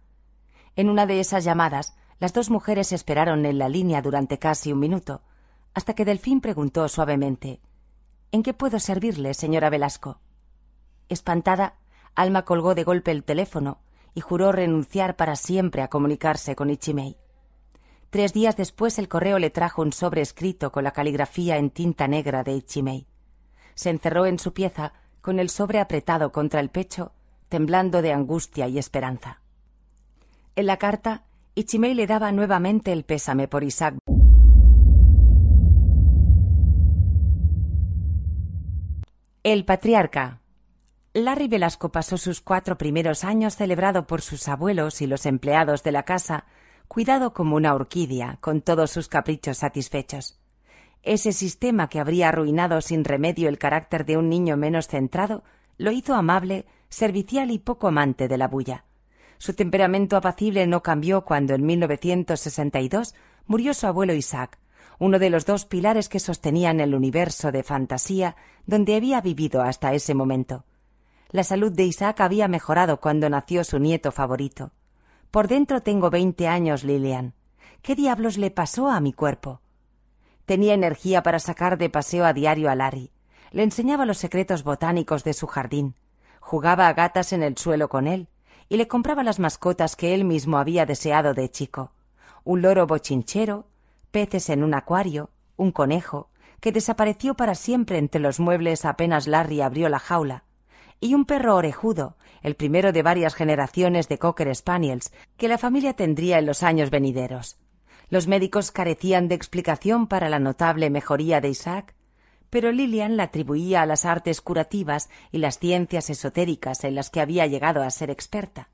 En una de esas llamadas, las dos mujeres esperaron en la línea durante casi un minuto, hasta que Delfín preguntó suavemente ¿En qué puedo servirle, señora Velasco? Espantada, Alma colgó de golpe el teléfono y juró renunciar para siempre a comunicarse con Ichimei. Tres días después el correo le trajo un sobre escrito con la caligrafía en tinta negra de Ichimei. Se encerró en su pieza con el sobre apretado contra el pecho, temblando de angustia y esperanza. En la carta, Ichimei le daba nuevamente el pésame por Isaac. El patriarca. Larry Velasco pasó sus cuatro primeros años celebrado por sus abuelos y los empleados de la casa, cuidado como una orquídea, con todos sus caprichos satisfechos. Ese sistema que habría arruinado sin remedio el carácter de un niño menos centrado, lo hizo amable, servicial y poco amante de la bulla. Su temperamento apacible no cambió cuando en 1962 murió su abuelo Isaac, uno de los dos pilares que sostenían el universo de fantasía donde había vivido hasta ese momento. La salud de Isaac había mejorado cuando nació su nieto favorito. Por dentro tengo veinte años, Lilian. ¿Qué diablos le pasó a mi cuerpo? Tenía energía para sacar de paseo a diario a Larry. Le enseñaba los secretos botánicos de su jardín. Jugaba a gatas en el suelo con él y le compraba las mascotas que él mismo había deseado de chico. Un loro bochinchero, peces en un acuario, un conejo, que desapareció para siempre entre los muebles apenas Larry abrió la jaula, y un perro orejudo, el primero de varias generaciones de Cocker Spaniels que la familia tendría en los años venideros. Los médicos carecían de explicación para la notable mejoría de Isaac, pero Lilian la atribuía a las artes curativas y las ciencias esotéricas en las que había llegado a ser experta.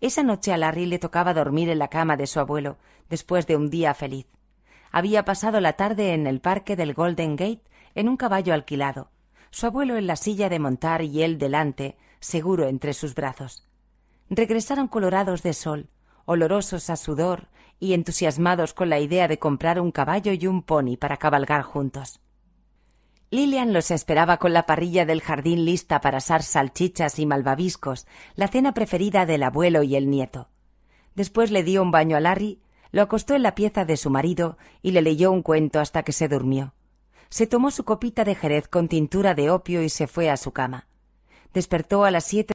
Esa noche a Larry le tocaba dormir en la cama de su abuelo, después de un día feliz. Había pasado la tarde en el parque del Golden Gate en un caballo alquilado, su abuelo en la silla de montar y él delante, seguro entre sus brazos. Regresaron colorados de sol, olorosos a sudor y entusiasmados con la idea de comprar un caballo y un pony para cabalgar juntos. Lilian los esperaba con la parrilla del jardín lista para asar salchichas y malvaviscos, la cena preferida del abuelo y el nieto. Después le dio un baño a Larry, lo acostó en la pieza de su marido y le leyó un cuento hasta que se durmió. Se tomó su copita de jerez con tintura de opio y se fue a su cama. Despertó a las siete